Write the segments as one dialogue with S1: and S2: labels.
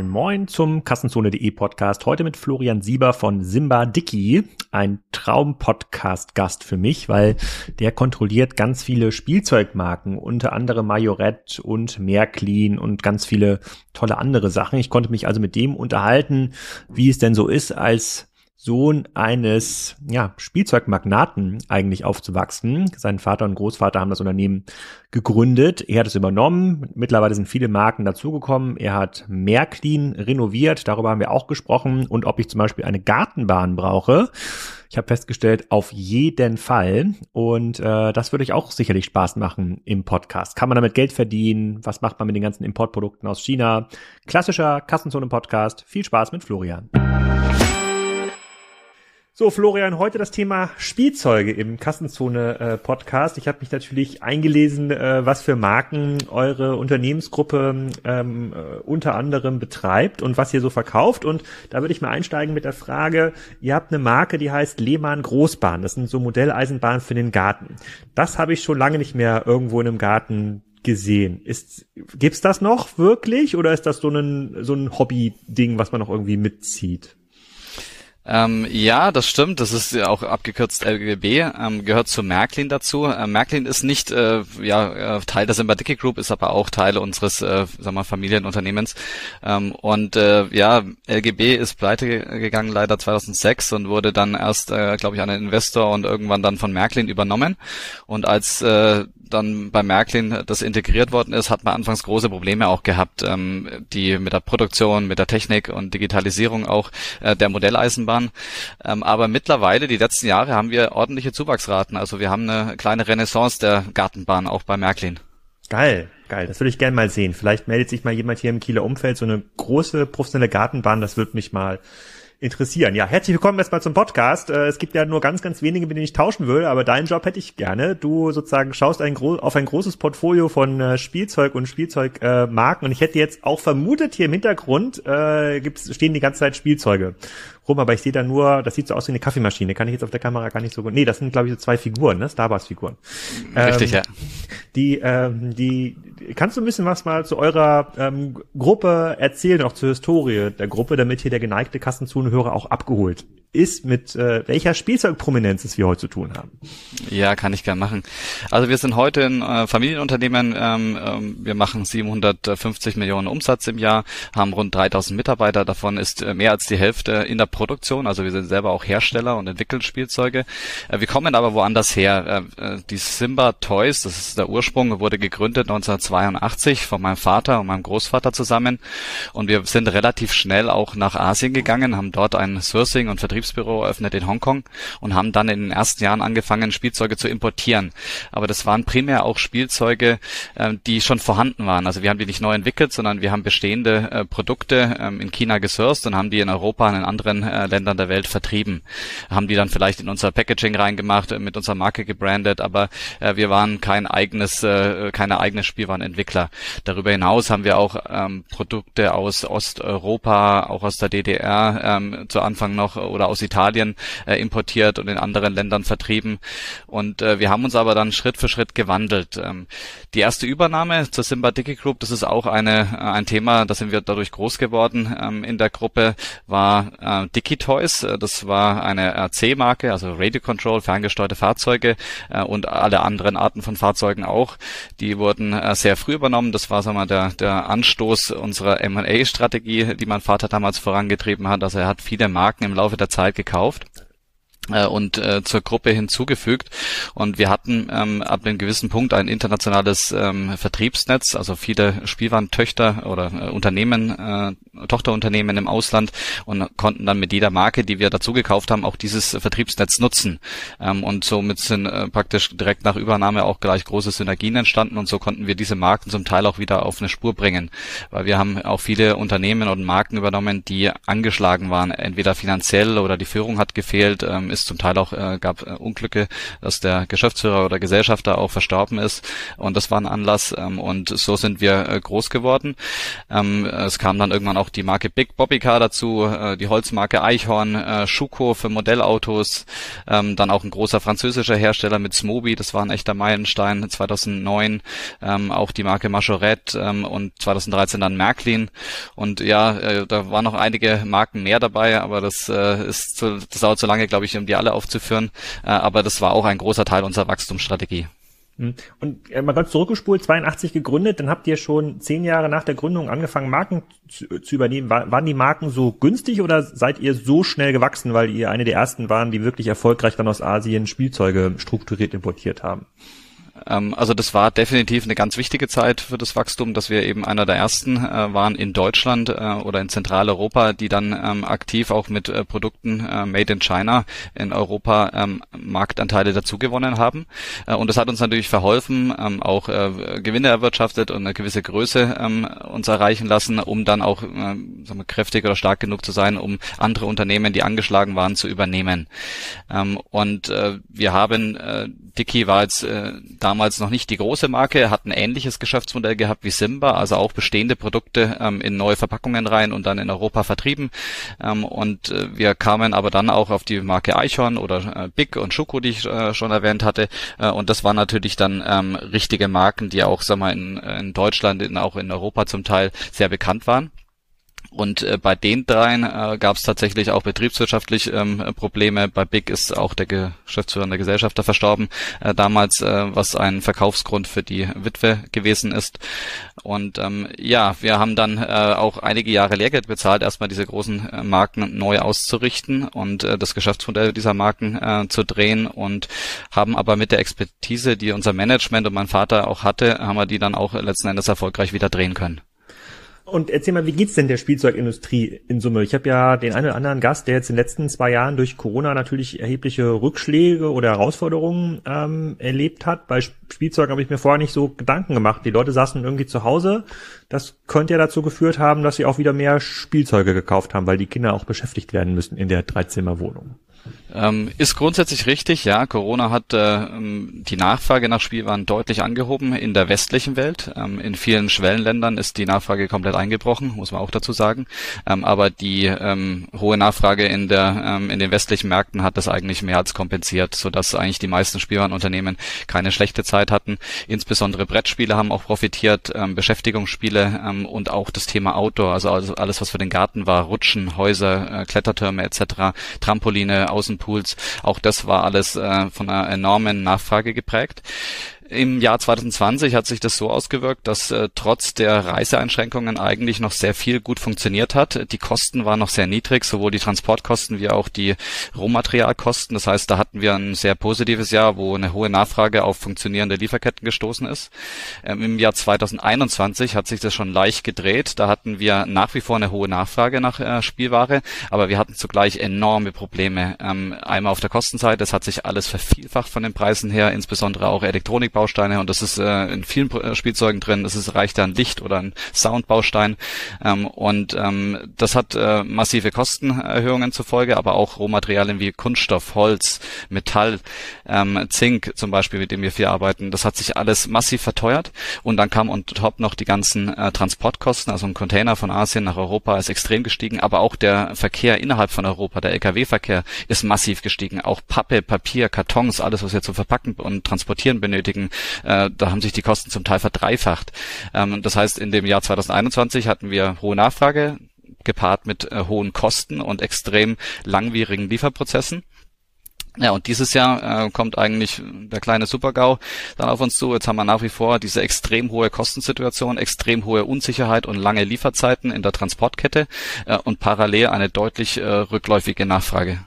S1: Moin Moin zum Kassenzone.de Podcast. Heute mit Florian Sieber von Simba Dicky. Ein Traum-Podcast-Gast für mich, weil der kontrolliert ganz viele Spielzeugmarken, unter anderem Majorette und Märklin und ganz viele tolle andere Sachen. Ich konnte mich also mit dem unterhalten, wie es denn so ist, als Sohn eines ja, Spielzeugmagnaten eigentlich aufzuwachsen. Sein Vater und Großvater haben das Unternehmen gegründet. Er hat es übernommen. Mittlerweile sind viele Marken dazugekommen. Er hat Märklin renoviert. Darüber haben wir auch gesprochen. Und ob ich zum Beispiel eine Gartenbahn brauche. Ich habe festgestellt, auf jeden Fall. Und äh, das würde ich auch sicherlich Spaß machen im Podcast. Kann man damit Geld verdienen? Was macht man mit den ganzen Importprodukten aus China? Klassischer Kassenzone-Podcast. Viel Spaß mit Florian. So, Florian, heute das Thema Spielzeuge im Kassenzone-Podcast. ich habe mich natürlich eingelesen, äh, was für Marken eure Unternehmensgruppe ähm, äh, unter anderem betreibt und was ihr so verkauft. Und da würde ich mal einsteigen mit der Frage, ihr habt eine Marke, die heißt Lehmann Großbahn. Das sind so Modelleisenbahnen für den Garten. Das habe ich schon lange nicht mehr irgendwo in einem Garten gesehen. Ist, gibt's das noch wirklich oder ist das so ein, so ein Hobby-Ding, was man noch irgendwie mitzieht?
S2: Ähm, ja, das stimmt. Das ist ja auch abgekürzt LGB, ähm, gehört zu Märklin dazu. Äh, Märklin ist nicht äh, ja, äh, Teil der Simbadicke Group, ist aber auch Teil unseres äh, sag mal, Familienunternehmens. Ähm, und äh, ja, LGB ist pleite gegangen leider 2006 und wurde dann erst, äh, glaube ich, an einen Investor und irgendwann dann von Märklin übernommen. Und als äh, dann bei Märklin das integriert worden ist, hat man anfangs große Probleme auch gehabt, ähm, die mit der Produktion, mit der Technik und Digitalisierung auch äh, der Modelleisenbahn. Ähm, aber mittlerweile, die letzten Jahre, haben wir ordentliche Zuwachsraten. Also wir haben eine kleine Renaissance der Gartenbahn auch bei Märklin.
S1: Geil, geil. Das würde ich gerne mal sehen. Vielleicht meldet sich mal jemand hier im Kieler Umfeld so eine große professionelle Gartenbahn. Das würde mich mal interessieren. Ja, herzlich willkommen erstmal zum Podcast. Äh, es gibt ja nur ganz, ganz wenige, mit denen ich tauschen will, aber deinen Job hätte ich gerne. Du sozusagen schaust ein auf ein großes Portfolio von äh, Spielzeug und Spielzeugmarken und ich hätte jetzt auch vermutet, hier im Hintergrund äh, gibt's, stehen die ganze Zeit Spielzeuge rum, aber ich sehe da nur, das sieht so aus wie eine Kaffeemaschine. Kann ich jetzt auf der Kamera gar nicht so gut. Nee, das sind, glaube ich, so zwei Figuren, ne? Star Wars Figuren.
S2: Richtig, ähm, ja.
S1: Die, ähm, die, kannst du ein bisschen was mal zu eurer ähm, Gruppe erzählen, auch zur Historie der Gruppe, damit hier der geneigte Kassenzunhörer auch abgeholt ist, mit äh, welcher Spielzeugprominenz es wir heute zu tun haben.
S2: Ja, kann ich gerne machen. Also wir sind heute ein äh, Familienunternehmen. Ähm, ähm, wir machen 750 Millionen Umsatz im Jahr, haben rund 3000 Mitarbeiter. Davon ist äh, mehr als die Hälfte in der Produktion. Also wir sind selber auch Hersteller und entwickeln Spielzeuge. Äh, wir kommen aber woanders her. Äh, äh, die Simba Toys, das ist der Ursprung, wurde gegründet 1982 von meinem Vater und meinem Großvater zusammen. Und wir sind relativ schnell auch nach Asien gegangen, haben dort ein Sourcing und Vertrieb Vertriebsbüro eröffnet in Hongkong und haben dann in den ersten Jahren angefangen, Spielzeuge zu importieren. Aber das waren primär auch Spielzeuge, äh, die schon vorhanden waren. Also wir haben die nicht neu entwickelt, sondern wir haben bestehende äh, Produkte ähm, in China gesourced und haben die in Europa und in anderen äh, Ländern der Welt vertrieben. Haben die dann vielleicht in unser Packaging reingemacht, äh, mit unserer Marke gebrandet, aber äh, wir waren kein eigenes, äh, keine eigene Spielwarenentwickler. Darüber hinaus haben wir auch ähm, Produkte aus Osteuropa, auch aus der DDR ähm, zu Anfang noch oder aus Italien äh, importiert und in anderen Ländern vertrieben. Und äh, wir haben uns aber dann Schritt für Schritt gewandelt. Ähm, die erste Übernahme zur Simba Dicky Group, das ist auch eine, äh, ein Thema, da sind wir dadurch groß geworden ähm, in der Gruppe, war äh, Dicky Toys. Äh, das war eine RC-Marke, also Radio Control, ferngesteuerte Fahrzeuge äh, und alle anderen Arten von Fahrzeugen auch. Die wurden äh, sehr früh übernommen. Das war sagen wir, der, der Anstoß unserer M&A-Strategie, die mein Vater damals vorangetrieben hat. Also er hat viele Marken im Laufe der Zeit gekauft. äh, und äh, zur Gruppe hinzugefügt. Und wir hatten ähm, ab einem gewissen Punkt ein internationales ähm, Vertriebsnetz, also viele Spielwarentöchter oder äh, Unternehmen, äh, Tochterunternehmen im Ausland und konnten dann mit jeder Marke, die wir dazu gekauft haben, auch dieses Vertriebsnetz nutzen. Ähm, und somit sind äh, praktisch direkt nach Übernahme auch gleich große Synergien entstanden und so konnten wir diese Marken zum Teil auch wieder auf eine Spur bringen. Weil wir haben auch viele Unternehmen und Marken übernommen, die angeschlagen waren, entweder finanziell oder die Führung hat gefehlt, ähm, es zum Teil auch äh, gab äh, Unglücke, dass der Geschäftsführer oder Gesellschafter auch verstorben ist und das war ein Anlass ähm, und so sind wir äh, groß geworden. Ähm, es kam dann irgendwann auch die Marke Big Bobby Car dazu, äh, die Holzmarke Eichhorn, äh, Schuko für Modellautos, ähm, dann auch ein großer französischer Hersteller mit Smoby, das war ein echter Meilenstein 2009, ähm, auch die Marke Majorette ähm, und 2013 dann Märklin und ja, äh, da waren noch einige Marken mehr dabei, aber das äh, ist zu, das dauert zu lange, glaube ich, um die alle aufzuführen, äh, aber das war auch ein großer Teil unserer Wachstumsstrategie.
S1: Hm. Und äh, mal ganz zurückgespult, 82 gegründet, dann habt ihr schon zehn Jahre nach der Gründung angefangen, Marken zu, zu übernehmen. War, waren die Marken so günstig oder seid ihr so schnell gewachsen, weil ihr eine der ersten waren, die wirklich erfolgreich dann aus Asien Spielzeuge strukturiert importiert haben?
S2: Ähm, also das war definitiv eine ganz wichtige Zeit für das Wachstum, dass wir eben einer der ersten äh, waren in Deutschland äh, oder in Zentraleuropa, die dann ähm, aktiv auch mit äh, Produkten äh, made in China in Europa ähm, Marktanteile dazugewonnen haben. Äh, und das hat uns natürlich verholfen, ähm, auch äh, Gewinne erwirtschaftet und eine gewisse Größe ähm, uns erreichen lassen, um dann auch wir, kräftig oder stark genug zu sein, um andere Unternehmen, die angeschlagen waren, zu übernehmen. Ähm, und wir haben, Dicky war jetzt da damals noch nicht die große Marke, hat ein ähnliches Geschäftsmodell gehabt wie Simba, also auch bestehende Produkte ähm, in neue Verpackungen rein und dann in Europa vertrieben. Ähm, und äh, wir kamen aber dann auch auf die Marke Eichhorn oder äh, Big und Schoko, die ich äh, schon erwähnt hatte. Äh, und das waren natürlich dann ähm, richtige Marken, die auch, sag mal, in, in Deutschland, in, auch in Europa zum Teil sehr bekannt waren. Und äh, bei den dreien äh, gab es tatsächlich auch betriebswirtschaftlich ähm, Probleme. Bei Big ist auch der Geschäftsführer und der Gesellschafter verstorben äh, damals, äh, was ein Verkaufsgrund für die Witwe gewesen ist. Und ähm, ja, wir haben dann äh, auch einige Jahre Lehrgeld bezahlt, erstmal diese großen äh, Marken neu auszurichten und äh, das Geschäftsmodell dieser Marken äh, zu drehen und haben aber mit der Expertise, die unser Management und mein Vater auch hatte, haben wir die dann auch letzten Endes erfolgreich wieder drehen können.
S1: Und erzähl mal, wie geht's denn der Spielzeugindustrie in Summe? Ich habe ja den einen oder anderen Gast, der jetzt in den letzten zwei Jahren durch Corona natürlich erhebliche Rückschläge oder Herausforderungen ähm, erlebt hat. Bei Spielzeug habe ich mir vorher nicht so Gedanken gemacht. Die Leute saßen irgendwie zu Hause. Das könnte ja dazu geführt haben, dass sie auch wieder mehr Spielzeuge gekauft haben, weil die Kinder auch beschäftigt werden müssen in der Dreizimmerwohnung.
S2: Ähm, ist grundsätzlich richtig, ja. Corona hat äh, ähm, die Nachfrage nach Spielwaren deutlich angehoben in der westlichen Welt. Ähm, in vielen Schwellenländern ist die Nachfrage komplett eingebrochen, muss man auch dazu sagen. Ähm, aber die ähm, hohe Nachfrage in der ähm, in den westlichen Märkten hat das eigentlich mehr als kompensiert, sodass eigentlich die meisten Spielwarenunternehmen keine schlechte Zeit hatten. Insbesondere Brettspiele haben auch profitiert, Beschäftigungsspiele und auch das Thema Outdoor, also alles was für den Garten war, Rutschen, Häuser, äh, Klettertürme etc., Trampoline, Außenpools. Auch das war alles äh, von einer enormen Nachfrage geprägt. Im Jahr 2020 hat sich das so ausgewirkt, dass äh, trotz der Reiseeinschränkungen eigentlich noch sehr viel gut funktioniert hat. Die Kosten waren noch sehr niedrig, sowohl die Transportkosten wie auch die Rohmaterialkosten. Das heißt, da hatten wir ein sehr positives Jahr, wo eine hohe Nachfrage auf funktionierende Lieferketten gestoßen ist. Ähm, Im Jahr 2021 hat sich das schon leicht gedreht. Da hatten wir nach wie vor eine hohe Nachfrage nach äh, Spielware, aber wir hatten zugleich enorme Probleme. Ähm, einmal auf der Kostenseite, es hat sich alles vervielfacht von den Preisen her, insbesondere auch Elektronikbau Bausteine und das ist äh, in vielen äh, Spielzeugen drin. Ist reicht ein Licht oder ein Soundbaustein ähm, und ähm, das hat äh, massive Kostenerhöhungen zur Folge, aber auch Rohmaterialien wie Kunststoff, Holz, Metall, ähm, Zink zum Beispiel, mit dem wir viel arbeiten. Das hat sich alles massiv verteuert und dann kam on top noch die ganzen äh, Transportkosten. Also ein Container von Asien nach Europa ist extrem gestiegen, aber auch der Verkehr innerhalb von Europa, der Lkw-Verkehr ist massiv gestiegen. Auch Pappe, Papier, Kartons, alles was wir zu verpacken und transportieren benötigen, äh, da haben sich die Kosten zum Teil verdreifacht. Ähm, das heißt, in dem Jahr 2021 hatten wir hohe Nachfrage gepaart mit äh, hohen Kosten und extrem langwierigen Lieferprozessen. Ja, und dieses Jahr äh, kommt eigentlich der kleine Supergau dann auf uns zu. Jetzt haben wir nach wie vor diese extrem hohe Kostensituation, extrem hohe Unsicherheit und lange Lieferzeiten in der Transportkette äh, und parallel eine deutlich äh, rückläufige Nachfrage.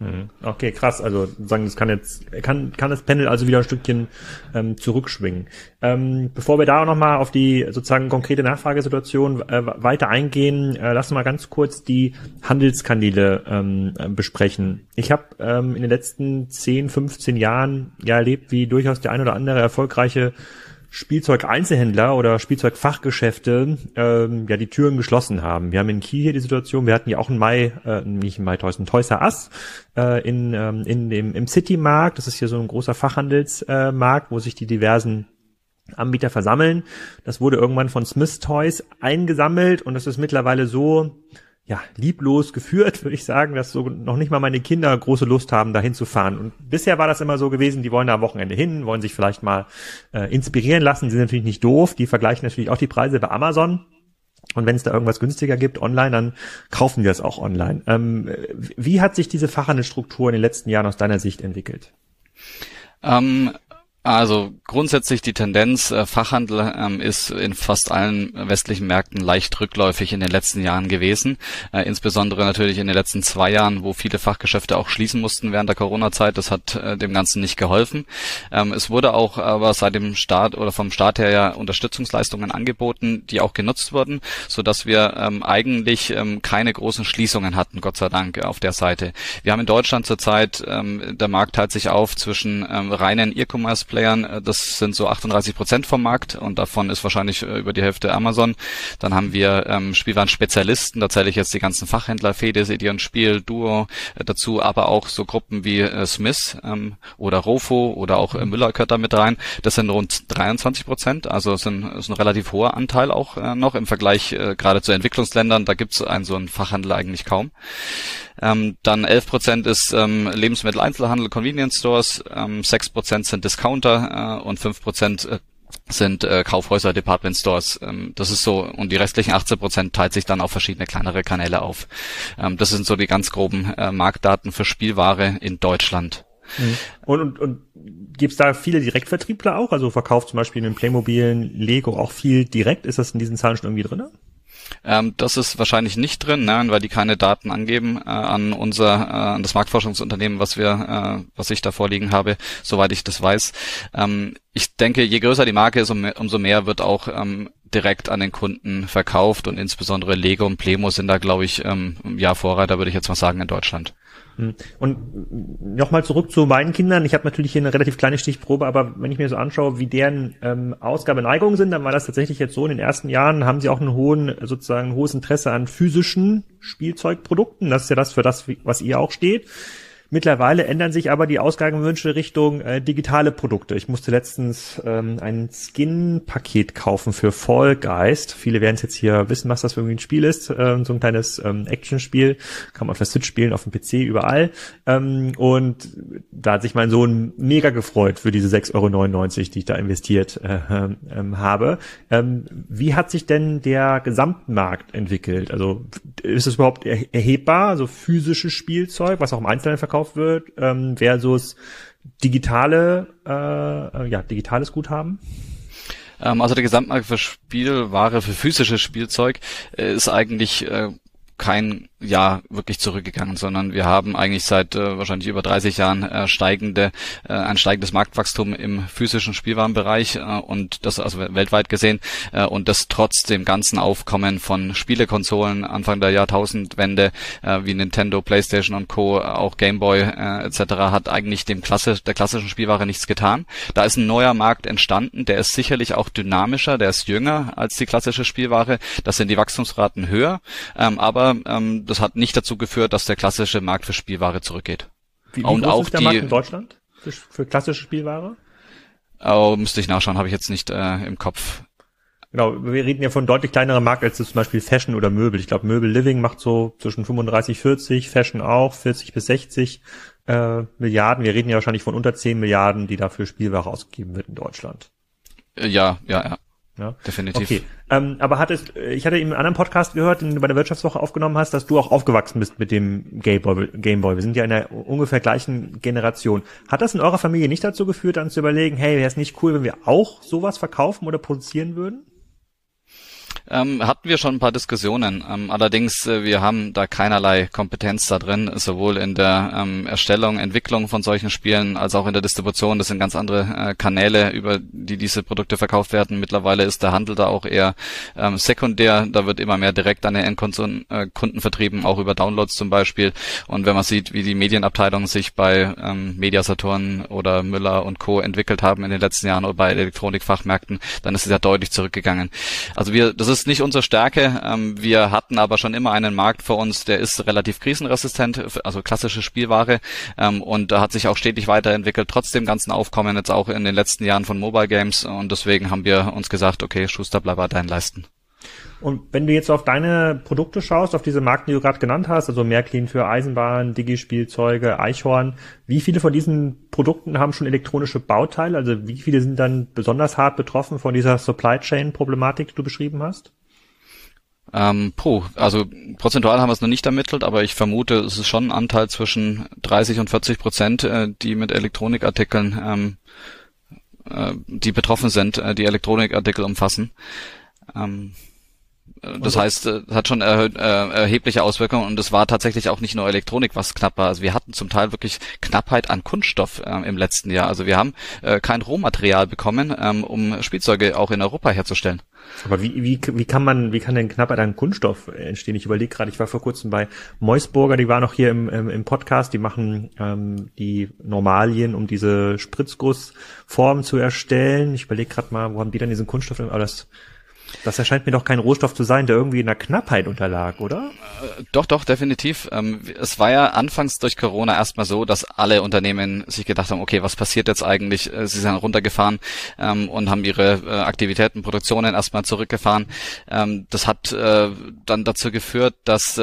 S1: Mhm. Okay, krass. Also sagen, das kann jetzt kann kann das Panel also wieder ein Stückchen ähm, zurückschwingen. Ähm, bevor wir da auch noch mal auf die sozusagen konkrete Nachfragesituation äh, weiter eingehen, äh, lass uns mal ganz kurz die Handelskanäle ähm, besprechen. Ich habe ähm, in den letzten 10, 15 Jahren ja erlebt, wie durchaus der ein oder andere erfolgreiche Spielzeug-Einzelhändler oder Spielzeugfachgeschäfte ähm, ja die Türen geschlossen haben. Wir haben in Kiel hier die Situation, wir hatten ja auch im Mai, äh, nicht im Mai Toys, ein Toys R Us äh, in, ähm, in dem, im City-Markt. Das ist hier so ein großer Fachhandelsmarkt, äh, wo sich die diversen Anbieter versammeln. Das wurde irgendwann von Smith Toys eingesammelt und das ist mittlerweile so, ja, lieblos geführt, würde ich sagen, dass so noch nicht mal meine Kinder große Lust haben, dahin zu fahren. Und bisher war das immer so gewesen, die wollen da am Wochenende hin, wollen sich vielleicht mal äh, inspirieren lassen, sind natürlich nicht doof, die vergleichen natürlich auch die Preise bei Amazon. Und wenn es da irgendwas günstiger gibt online, dann kaufen wir es auch online. Ähm, wie hat sich diese Fachhandelsstruktur in den letzten Jahren aus deiner Sicht entwickelt?
S2: Ähm, also grundsätzlich die Tendenz, äh, Fachhandel ähm, ist in fast allen westlichen Märkten leicht rückläufig in den letzten Jahren gewesen. Äh, insbesondere natürlich in den letzten zwei Jahren, wo viele Fachgeschäfte auch schließen mussten während der Corona-Zeit. Das hat äh, dem Ganzen nicht geholfen. Ähm, es wurde auch aber seit dem Start oder vom Start her ja Unterstützungsleistungen angeboten, die auch genutzt wurden, so dass wir ähm, eigentlich keine großen Schließungen hatten, Gott sei Dank, auf der Seite. Wir haben in Deutschland zurzeit, der Markt teilt sich auf zwischen reinen E-Commerce Playern, äh, das sind so 38 Prozent vom Markt und davon ist wahrscheinlich äh, über die Hälfte Amazon. Dann haben wir ähm, Spielwaren-Spezialisten, da zähle ich jetzt die ganzen Fachhändler, Fedes, Ideon Spiel, Duo äh, dazu, aber auch so Gruppen wie äh, Smith ähm, oder Rofo oder auch äh, Müller gehört da mit rein. Das sind rund 23 Prozent, also sind, ist ein relativ hoher Anteil auch äh, noch im Vergleich äh, gerade zu Entwicklungsländern. Da gibt es einen so einen Fachhandel eigentlich kaum. Ähm, dann 11 Prozent ist ähm, Lebensmitteleinzelhandel, Convenience Stores, ähm, 6 Prozent sind Discounter äh, und 5 Prozent äh, sind äh, Kaufhäuser, Department Stores. Ähm, das ist so und die restlichen 18 Prozent teilt sich dann auf verschiedene kleinere Kanäle auf. Ähm, das sind so die ganz groben äh, Marktdaten für Spielware in Deutschland.
S1: Mhm. Und, und, und gibt es da viele Direktvertriebler auch? Also verkauft zum Beispiel in den Playmobilen Lego auch viel direkt? Ist das in diesen Zahlen schon irgendwie drin?
S2: Ähm, das ist wahrscheinlich nicht drin, ne, weil die keine Daten angeben äh, an unser, äh, an das Marktforschungsunternehmen, was wir, äh, was ich da vorliegen habe, soweit ich das weiß. Ähm, ich denke, je größer die Marke ist, umso mehr wird auch ähm, direkt an den Kunden verkauft und insbesondere Lego und Plemo sind da, glaube ich, ähm, ja Vorreiter, würde ich jetzt mal sagen, in Deutschland.
S1: Hm. Und nochmal zurück zu meinen Kindern. Ich habe natürlich hier eine relativ kleine Stichprobe, aber wenn ich mir so anschaue, wie deren ähm, Ausgabeneigungen sind, dann war das tatsächlich jetzt so in den ersten Jahren, haben sie auch einen hohen, sozusagen ein hohes Interesse an physischen Spielzeugprodukten. Das ist ja das, für das, was ihr auch steht. Mittlerweile ändern sich aber die Ausgabenwünsche Richtung äh, digitale Produkte. Ich musste letztens ähm, ein Skin-Paket kaufen für Fall Geist. Viele werden es jetzt hier wissen, was das für ein Spiel ist. Ähm, so ein kleines ähm, Action-Spiel. Kann man auf der Switch spielen, auf dem PC, überall. Ähm, und da hat sich mein Sohn mega gefreut für diese 6,99 Euro, die ich da investiert äh, ähm, habe. Ähm, wie hat sich denn der Gesamtmarkt entwickelt? Also ist es überhaupt erhebbar, so physisches Spielzeug, was auch im Einzelnen verkauft verkauft wird, ähm, versus digitale, äh, ja, digitales Guthaben?
S2: Ähm, also der Gesamtmarkt für Spielware, für physisches Spielzeug äh, ist eigentlich äh, kein Jahr wirklich zurückgegangen, sondern wir haben eigentlich seit äh, wahrscheinlich über 30 Jahren äh, steigende, äh, ein steigendes Marktwachstum im physischen Spielwarenbereich äh, und das also weltweit gesehen äh, und das trotz dem ganzen Aufkommen von Spielekonsolen Anfang der Jahrtausendwende äh, wie Nintendo, PlayStation und Co, auch Game Boy äh, etc. hat eigentlich dem Klasse der klassischen Spielware nichts getan. Da ist ein neuer Markt entstanden, der ist sicherlich auch dynamischer, der ist jünger als die klassische Spielware. Das sind die Wachstumsraten höher, ähm, aber ähm, das hat nicht dazu geführt, dass der klassische Markt für Spielware zurückgeht.
S1: Wie, wie und groß auch ist der die, Markt in Deutschland für, für klassische Spielware?
S2: Oh, müsste ich nachschauen, habe ich jetzt nicht äh, im Kopf.
S1: Genau, wir reden ja von deutlich kleinerem Markt als zum Beispiel Fashion oder Möbel. Ich glaube, Möbel Living macht so zwischen 35, 40, Fashion auch 40 bis 60 äh, Milliarden. Wir reden ja wahrscheinlich von unter 10 Milliarden, die dafür Spielware ausgegeben wird in Deutschland.
S2: Ja, ja, ja. Ja, definitiv.
S1: Okay, ähm, aber hattest, ich hatte in einem anderen Podcast gehört, den du bei der Wirtschaftswoche aufgenommen hast, dass du auch aufgewachsen bist mit dem Gameboy. Gameboy. Wir sind ja in der ungefähr gleichen Generation. Hat das in eurer Familie nicht dazu geführt, dann zu überlegen, hey, wäre es nicht cool, wenn wir auch sowas verkaufen oder produzieren würden?
S2: Ähm, hatten wir schon ein paar Diskussionen. Ähm, allerdings, äh, wir haben da keinerlei Kompetenz da drin, sowohl in der ähm, Erstellung, Entwicklung von solchen Spielen als auch in der Distribution. Das sind ganz andere äh, Kanäle, über die diese Produkte verkauft werden. Mittlerweile ist der Handel da auch eher ähm, sekundär. Da wird immer mehr direkt an den Endkunden äh, vertrieben, auch über Downloads zum Beispiel. Und wenn man sieht, wie die Medienabteilung sich bei ähm, Mediasaturn oder Müller und Co. entwickelt haben in den letzten Jahren oder bei Elektronikfachmärkten, dann ist es ja deutlich zurückgegangen. Also wir, das ist nicht unsere Stärke. Ähm, wir hatten aber schon immer einen Markt vor uns, der ist relativ krisenresistent, also klassische Spielware. Ähm, und hat sich auch stetig weiterentwickelt, trotz dem ganzen Aufkommen jetzt auch in den letzten Jahren von Mobile Games. Und deswegen haben wir uns gesagt, okay, Schuster, bleib bei deinen Leisten.
S1: Und wenn du jetzt auf deine Produkte schaust, auf diese Marken, die du gerade genannt hast, also Märklin für Eisenbahn, Digi-Spielzeuge, Eichhorn, wie viele von diesen Produkten haben schon elektronische Bauteile? Also wie viele sind dann besonders hart betroffen von dieser Supply Chain-Problematik, die du beschrieben hast?
S2: Ähm, puh, also prozentual haben wir es noch nicht ermittelt, aber ich vermute, es ist schon ein Anteil zwischen 30 und 40 Prozent, äh, die mit Elektronikartikeln, ähm, äh, die betroffen sind, äh, die Elektronikartikel umfassen. Ähm, das heißt, es hat schon erhöht, äh, erhebliche Auswirkungen und es war tatsächlich auch nicht nur Elektronik, was knapp war. Also wir hatten zum Teil wirklich Knappheit an Kunststoff äh, im letzten Jahr. Also wir haben äh, kein Rohmaterial bekommen, ähm, um Spielzeuge auch in Europa herzustellen.
S1: Aber wie, wie, wie kann man, wie kann denn Knappheit an Kunststoff entstehen? Ich überlege gerade, ich war vor kurzem bei Meusburger, die war noch hier im, im, im Podcast, die machen ähm, die Normalien, um diese Spritzgussform zu erstellen. Ich überlege gerade mal, wo haben die dann diesen Kunststoff? Aber das das erscheint mir doch kein Rohstoff zu sein, der irgendwie in der Knappheit unterlag, oder?
S2: Äh, doch, doch, definitiv. Ähm, es war ja anfangs durch Corona erstmal so, dass alle Unternehmen sich gedacht haben, okay, was passiert jetzt eigentlich? Äh, sie sind runtergefahren ähm, und haben ihre äh, Aktivitäten, Produktionen erstmal zurückgefahren. Ähm, das hat dann dazu geführt, dass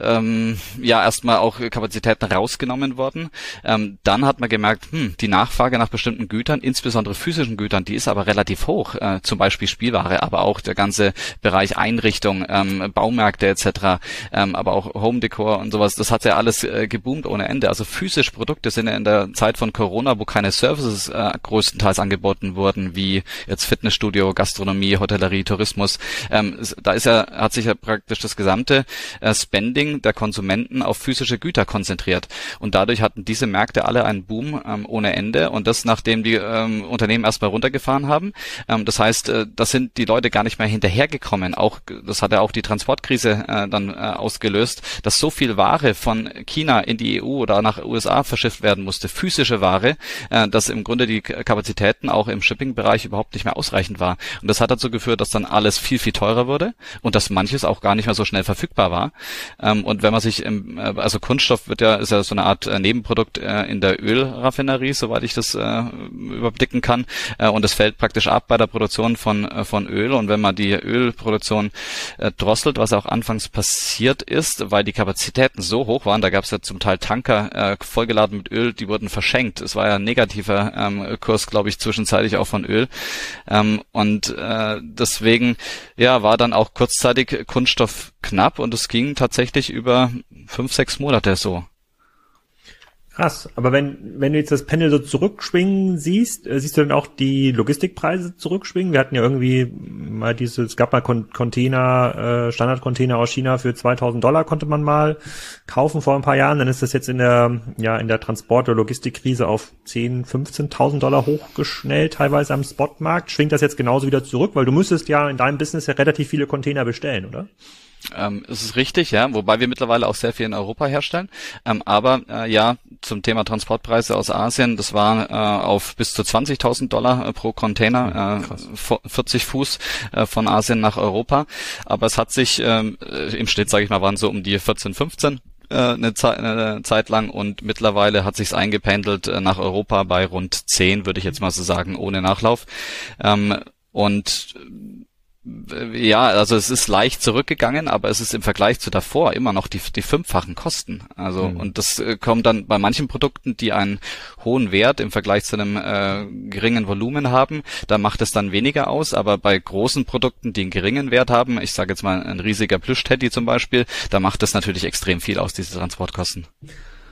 S2: ähm, ja erstmal auch Kapazitäten rausgenommen worden. Ähm, dann hat man gemerkt, hm, die Nachfrage nach bestimmten Gütern, insbesondere physischen Gütern, die ist aber relativ hoch. Äh, zum Beispiel Spielware, aber auch der ganze Bereich Einrichtung, ähm, Baumärkte etc., ähm, aber auch Home Decor und sowas. Das hat ja alles äh, geboomt ohne Ende. Also physische Produkte sind ja in der Zeit von Corona, wo keine Services äh, größtenteils angeboten wurden, wie jetzt Fitnessstudio, Gastronomie, Hotellerie, Tourismus. Ähm, da ist ja hat sich ja praktisch das gesamte äh, Spending Spending der Konsumenten auf physische Güter konzentriert. Und dadurch hatten diese Märkte alle einen Boom ähm, ohne Ende und das nachdem die ähm, Unternehmen erstmal runtergefahren haben. Ähm, das heißt, äh, das sind die Leute gar nicht mehr hinterhergekommen. Auch das hat ja auch die Transportkrise äh, dann äh, ausgelöst, dass so viel Ware von China in die EU oder nach USA verschifft werden musste, physische Ware, äh, dass im Grunde die Kapazitäten auch im Shipping-Bereich überhaupt nicht mehr ausreichend war. Und das hat dazu geführt, dass dann alles viel, viel teurer wurde und dass manches auch gar nicht mehr so schnell verfügbar war. Ähm, ähm, und wenn man sich, im, äh, also Kunststoff wird ja, ist ja so eine Art äh, Nebenprodukt äh, in der Ölraffinerie, soweit ich das äh, überblicken kann. Äh, und es fällt praktisch ab bei der Produktion von, äh, von Öl. Und wenn man die Ölproduktion äh, drosselt, was auch anfangs passiert ist, weil die Kapazitäten so hoch waren, da gab es ja zum Teil Tanker äh, vollgeladen mit Öl, die wurden verschenkt. Es war ja ein negativer ähm, Kurs, glaube ich, zwischenzeitlich auch von Öl. Ähm, und äh, deswegen ja, war dann auch kurzzeitig Kunststoff knapp und es ging tatsächlich über fünf, sechs Monate so.
S1: Krass, aber wenn, wenn du jetzt das Panel so zurückschwingen siehst, äh, siehst du dann auch die Logistikpreise zurückschwingen? Wir hatten ja irgendwie mal diese, es gab mal Container, äh, Standardcontainer aus China für 2000 Dollar konnte man mal kaufen vor ein paar Jahren. Dann ist das jetzt in der, ja, in der Transport- oder Logistikkrise auf 10, 15.000 Dollar hochgeschnellt, teilweise am Spotmarkt. Schwingt das jetzt genauso wieder zurück? Weil du müsstest ja in deinem Business ja relativ viele Container bestellen, oder?
S2: Ähm, es ist richtig, ja, wobei wir mittlerweile auch sehr viel in Europa herstellen. Ähm, aber äh, ja, zum Thema Transportpreise aus Asien, das war äh, auf bis zu 20.000 Dollar äh, pro Container, äh, 40 Fuß äh, von Asien nach Europa. Aber es hat sich ähm, äh, im Schnitt, sage ich mal, waren so um die 14, 15 äh, eine Zeit, eine Zeit lang und mittlerweile hat sich's eingependelt nach Europa bei rund 10, würde ich jetzt mal so sagen, ohne Nachlauf. Ähm, und ja, also es ist leicht zurückgegangen, aber es ist im Vergleich zu davor immer noch die, die fünffachen Kosten. Also mhm. und das äh, kommt dann bei manchen Produkten, die einen hohen Wert im Vergleich zu einem äh, geringen Volumen haben, da macht es dann weniger aus. Aber bei großen Produkten, die einen geringen Wert haben, ich sage jetzt mal ein riesiger Plüsch-Teddy zum Beispiel, da macht es natürlich extrem viel aus diese Transportkosten.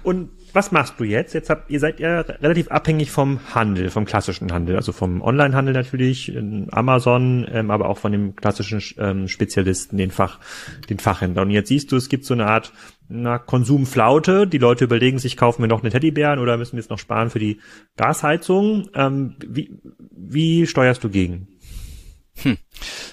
S1: Und was machst du jetzt? Jetzt habt ihr seid ja relativ abhängig vom Handel, vom klassischen Handel, also vom Onlinehandel natürlich, Amazon, ähm, aber auch von dem klassischen ähm, Spezialisten, den Fach, den Fachhändler. Und jetzt siehst du, es gibt so eine Art na, Konsumflaute. Die Leute überlegen sich, kaufen wir noch eine Teddybären oder müssen wir jetzt noch sparen für die Gasheizung? Ähm, wie, wie steuerst du gegen?
S2: Hm.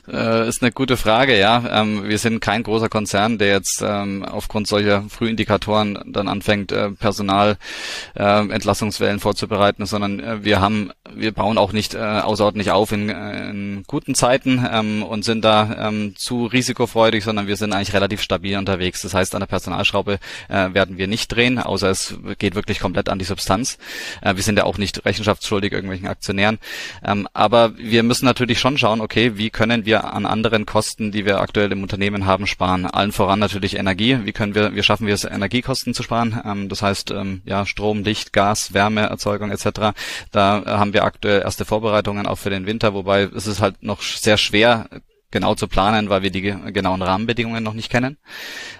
S2: Äh, ist eine gute Frage, ja. Ähm, wir sind kein großer Konzern, der jetzt ähm, aufgrund solcher Frühindikatoren dann anfängt, äh, Personalentlassungswellen äh, vorzubereiten, sondern äh, wir haben, wir bauen auch nicht äh, außerordentlich auf in, äh, in guten Zeiten ähm, und sind da ähm, zu risikofreudig, sondern wir sind eigentlich relativ stabil unterwegs. Das heißt, an der Personalschraube äh, werden wir nicht drehen, außer es geht wirklich komplett an die Substanz. Äh, wir sind ja auch nicht rechenschaftsschuldig irgendwelchen Aktionären. Ähm, aber wir müssen natürlich schon schauen, okay, wie können wir an anderen Kosten, die wir aktuell im Unternehmen haben, sparen? Allen voran natürlich Energie. Wie können wir, wie schaffen wir es, Energiekosten zu sparen? Ähm, das heißt, ähm, ja, Strom, Licht, Gas, Wärmeerzeugung etc. Da äh, haben wir aktuell erste Vorbereitungen auch für den Winter, wobei es ist halt noch sehr schwer, genau zu planen, weil wir die genauen Rahmenbedingungen noch nicht kennen.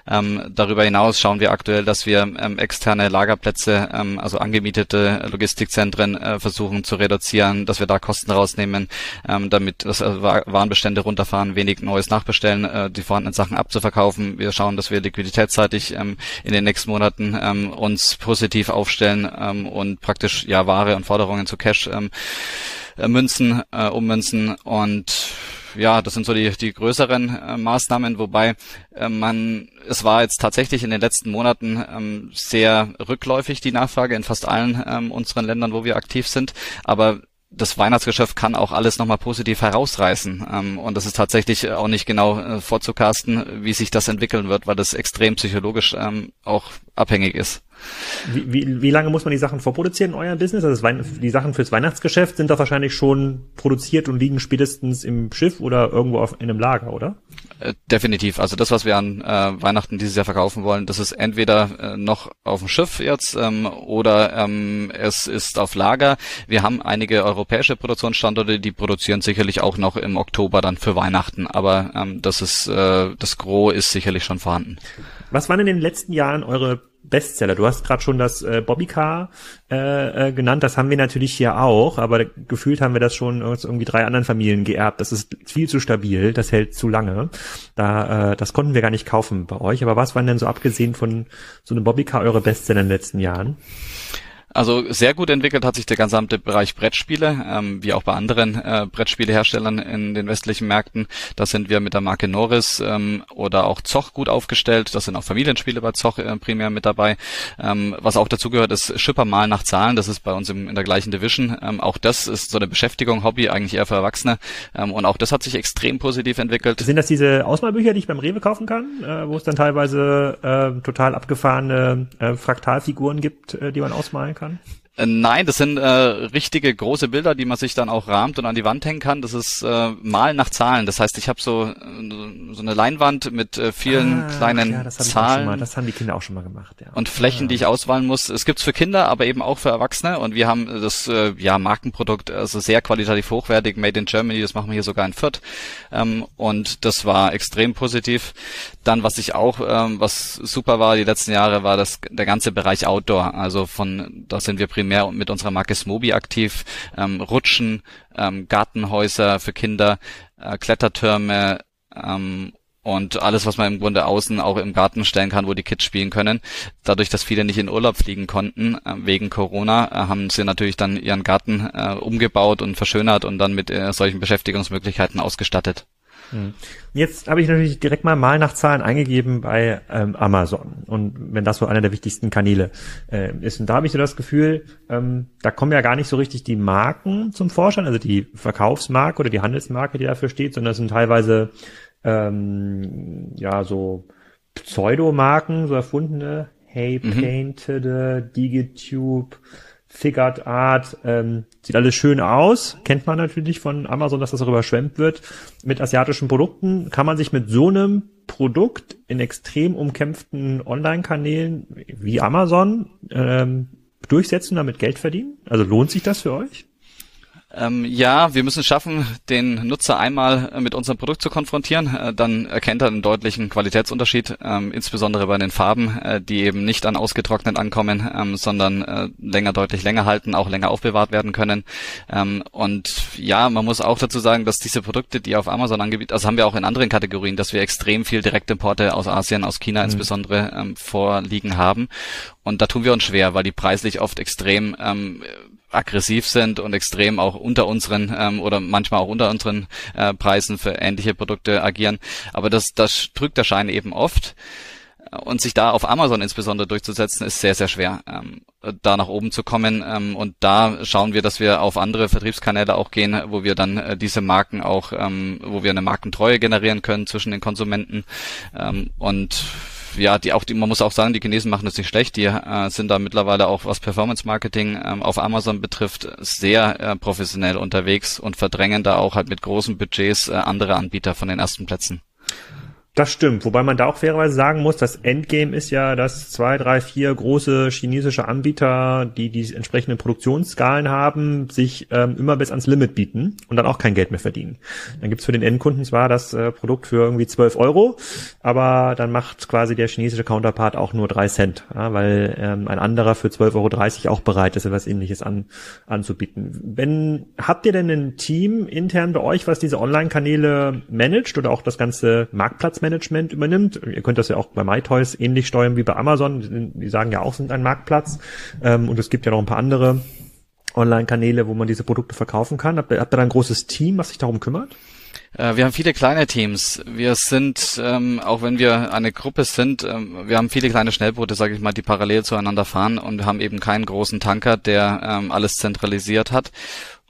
S2: Ähm, darüber hinaus schauen wir aktuell, dass wir ähm, externe Lagerplätze, ähm, also angemietete Logistikzentren äh, versuchen zu reduzieren, dass wir da Kosten rausnehmen, ähm, damit das äh, Warenbestände runterfahren, wenig Neues nachbestellen, äh, die vorhandenen Sachen abzuverkaufen. Wir schauen, dass wir liquiditätsseitig ähm, in den nächsten Monaten ähm, uns positiv aufstellen und praktisch ja Ware und Forderungen zu Cash äh, Münzen, äh, ummünzen und ja, das sind so die, die größeren äh, Maßnahmen, wobei äh, man, es war jetzt tatsächlich in den letzten Monaten ähm, sehr rückläufig die Nachfrage in fast allen ähm, unseren Ländern, wo wir aktiv sind, aber das Weihnachtsgeschäft kann auch alles nochmal positiv herausreißen. Ähm, und das ist tatsächlich auch nicht genau äh, vorzukasten, wie sich das entwickeln wird, weil das extrem psychologisch ähm, auch abhängig ist.
S1: Wie, wie, wie lange muss man die Sachen vorproduzieren in eurem Business? Also die Sachen fürs Weihnachtsgeschäft sind doch wahrscheinlich schon produziert und liegen spätestens im Schiff oder irgendwo auf, in einem Lager, oder?
S2: Äh, definitiv. Also das, was wir an äh, Weihnachten dieses Jahr verkaufen wollen, das ist entweder äh, noch auf dem Schiff jetzt ähm, oder ähm, es ist auf Lager. Wir haben einige europäische Produktionsstandorte, die produzieren sicherlich auch noch im Oktober dann für Weihnachten. Aber ähm, das ist äh, das Gros ist sicherlich schon vorhanden.
S1: Was waren in den letzten Jahren eure Bestseller. Du hast gerade schon das äh, Bobbycar äh, äh, genannt, das haben wir natürlich hier auch, aber gefühlt haben wir das schon irgendwie drei anderen Familien geerbt. Das ist viel zu stabil, das hält zu lange. Da, äh, das konnten wir gar nicht kaufen bei euch. Aber was waren denn so abgesehen von so einem Bobbycar eure Bestseller in den letzten Jahren?
S2: Also sehr gut entwickelt hat sich der gesamte Bereich Brettspiele, ähm, wie auch bei anderen äh, Brettspieleherstellern in den westlichen Märkten. Da sind wir mit der Marke Norris ähm, oder auch Zoch gut aufgestellt. Das sind auch Familienspiele bei Zoch äh, primär mit dabei. Ähm, was auch dazu gehört, ist Schipper mal nach Zahlen. Das ist bei uns im, in der gleichen Division. Ähm, auch das ist so eine Beschäftigung, Hobby, eigentlich eher für Erwachsene. Ähm, und auch das hat sich extrem positiv entwickelt.
S1: Sind das diese Ausmalbücher, die ich beim Rewe kaufen kann, äh, wo es dann teilweise äh, total abgefahrene äh, Fraktalfiguren gibt, äh, die man ausmalen kann? Kann?
S2: Äh, nein, das sind äh, richtige große Bilder, die man sich dann auch rahmt und an die Wand hängen kann. Das ist äh, Malen nach Zahlen. Das heißt, ich habe so äh, so eine Leinwand mit äh, vielen ah, kleinen ja,
S1: das
S2: Zahlen.
S1: Mal, das haben die Kinder auch schon mal gemacht. Ja.
S2: Und Flächen, ah. die ich auswählen muss. Es gibt's für Kinder, aber eben auch für Erwachsene. Und wir haben das äh, ja Markenprodukt, also sehr qualitativ hochwertig, made in Germany. Das machen wir hier sogar in Fürth. Ähm, und das war extrem positiv. Dann, was ich auch, ähm, was super war die letzten Jahre, war das der ganze Bereich Outdoor. Also von da sind wir primär mit unserer Marke Smoby aktiv, ähm, Rutschen, ähm, Gartenhäuser für Kinder, äh, Klettertürme ähm, und alles, was man im Grunde außen auch im Garten stellen kann, wo die Kids spielen können. Dadurch, dass viele nicht in Urlaub fliegen konnten äh, wegen Corona, äh, haben sie natürlich dann ihren Garten äh, umgebaut und verschönert und dann mit solchen Beschäftigungsmöglichkeiten ausgestattet.
S1: Hm. Jetzt habe ich natürlich direkt mal mal nach Zahlen eingegeben bei ähm, Amazon und wenn das so einer der wichtigsten Kanäle äh, ist und da habe ich so das Gefühl, ähm, da kommen ja gar nicht so richtig die Marken zum Vorschein, also die Verkaufsmarke oder die Handelsmarke, die dafür steht, sondern es sind teilweise ähm, ja so Pseudomarken, so erfundene, Hey mhm. Painted, Digitube, Figured Art, ähm, sieht alles schön aus, kennt man natürlich von Amazon, dass das auch überschwemmt wird. Mit asiatischen Produkten kann man sich mit so einem Produkt in extrem umkämpften Online-Kanälen wie Amazon ähm, durchsetzen, damit Geld verdienen? Also lohnt sich das für euch?
S2: Ähm, ja, wir müssen schaffen, den Nutzer einmal mit unserem Produkt zu konfrontieren. Äh, dann erkennt er einen deutlichen Qualitätsunterschied, ähm, insbesondere bei den Farben, äh, die eben nicht an ausgetrocknet ankommen, ähm, sondern äh, länger, deutlich länger halten, auch länger aufbewahrt werden können. Ähm, und ja, man muss auch dazu sagen, dass diese Produkte, die auf Amazon angebieten, also haben wir auch in anderen Kategorien, dass wir extrem viel Direktimporte aus Asien, aus China mhm. insbesondere ähm, vorliegen haben. Und da tun wir uns schwer, weil die preislich oft extrem ähm, aggressiv sind und extrem auch unter unseren ähm, oder manchmal auch unter unseren äh, Preisen für ähnliche Produkte agieren. Aber das, das drückt der Schein eben oft. Und sich da auf Amazon insbesondere durchzusetzen, ist sehr, sehr schwer, ähm, da nach oben zu kommen. Ähm, und da schauen wir, dass wir auf andere Vertriebskanäle auch gehen, wo wir dann äh, diese Marken auch, ähm, wo wir eine Markentreue generieren können zwischen den Konsumenten. Ähm, und ja, die auch die, man muss auch sagen, die Chinesen machen das nicht schlecht. Die äh, sind da mittlerweile auch, was Performance Marketing ähm, auf Amazon betrifft, sehr äh, professionell unterwegs und verdrängen da auch halt mit großen Budgets äh, andere Anbieter von den ersten Plätzen.
S1: Das stimmt, wobei man da auch fairerweise sagen muss, das Endgame ist ja, dass zwei, drei, vier große chinesische Anbieter, die die entsprechenden Produktionsskalen haben, sich ähm, immer bis ans Limit bieten und dann auch kein Geld mehr verdienen. Dann gibt's für den Endkunden zwar das äh, Produkt für irgendwie 12 Euro, aber dann macht quasi der chinesische Counterpart auch nur drei Cent, ja, weil ähm, ein anderer für 12,30 Euro auch bereit ist, etwas ähnliches an, anzubieten. Wenn, habt ihr denn ein Team intern bei euch, was diese Online-Kanäle managt oder auch das ganze Marktplatz Marktplatzmanagement übernimmt. Ihr könnt das ja auch bei MyToys ähnlich steuern wie bei Amazon. Die sagen ja auch, sind ein Marktplatz. Ähm, und es gibt ja noch ein paar andere Online-Kanäle, wo man diese Produkte verkaufen kann. Habt ihr, habt ihr da ein großes Team, was sich darum kümmert?
S2: Äh, wir haben viele kleine Teams. Wir sind, ähm, auch wenn wir eine Gruppe sind, ähm, wir haben viele kleine Schnellboote, sage ich mal, die parallel zueinander fahren und haben eben keinen großen Tanker, der ähm, alles zentralisiert hat.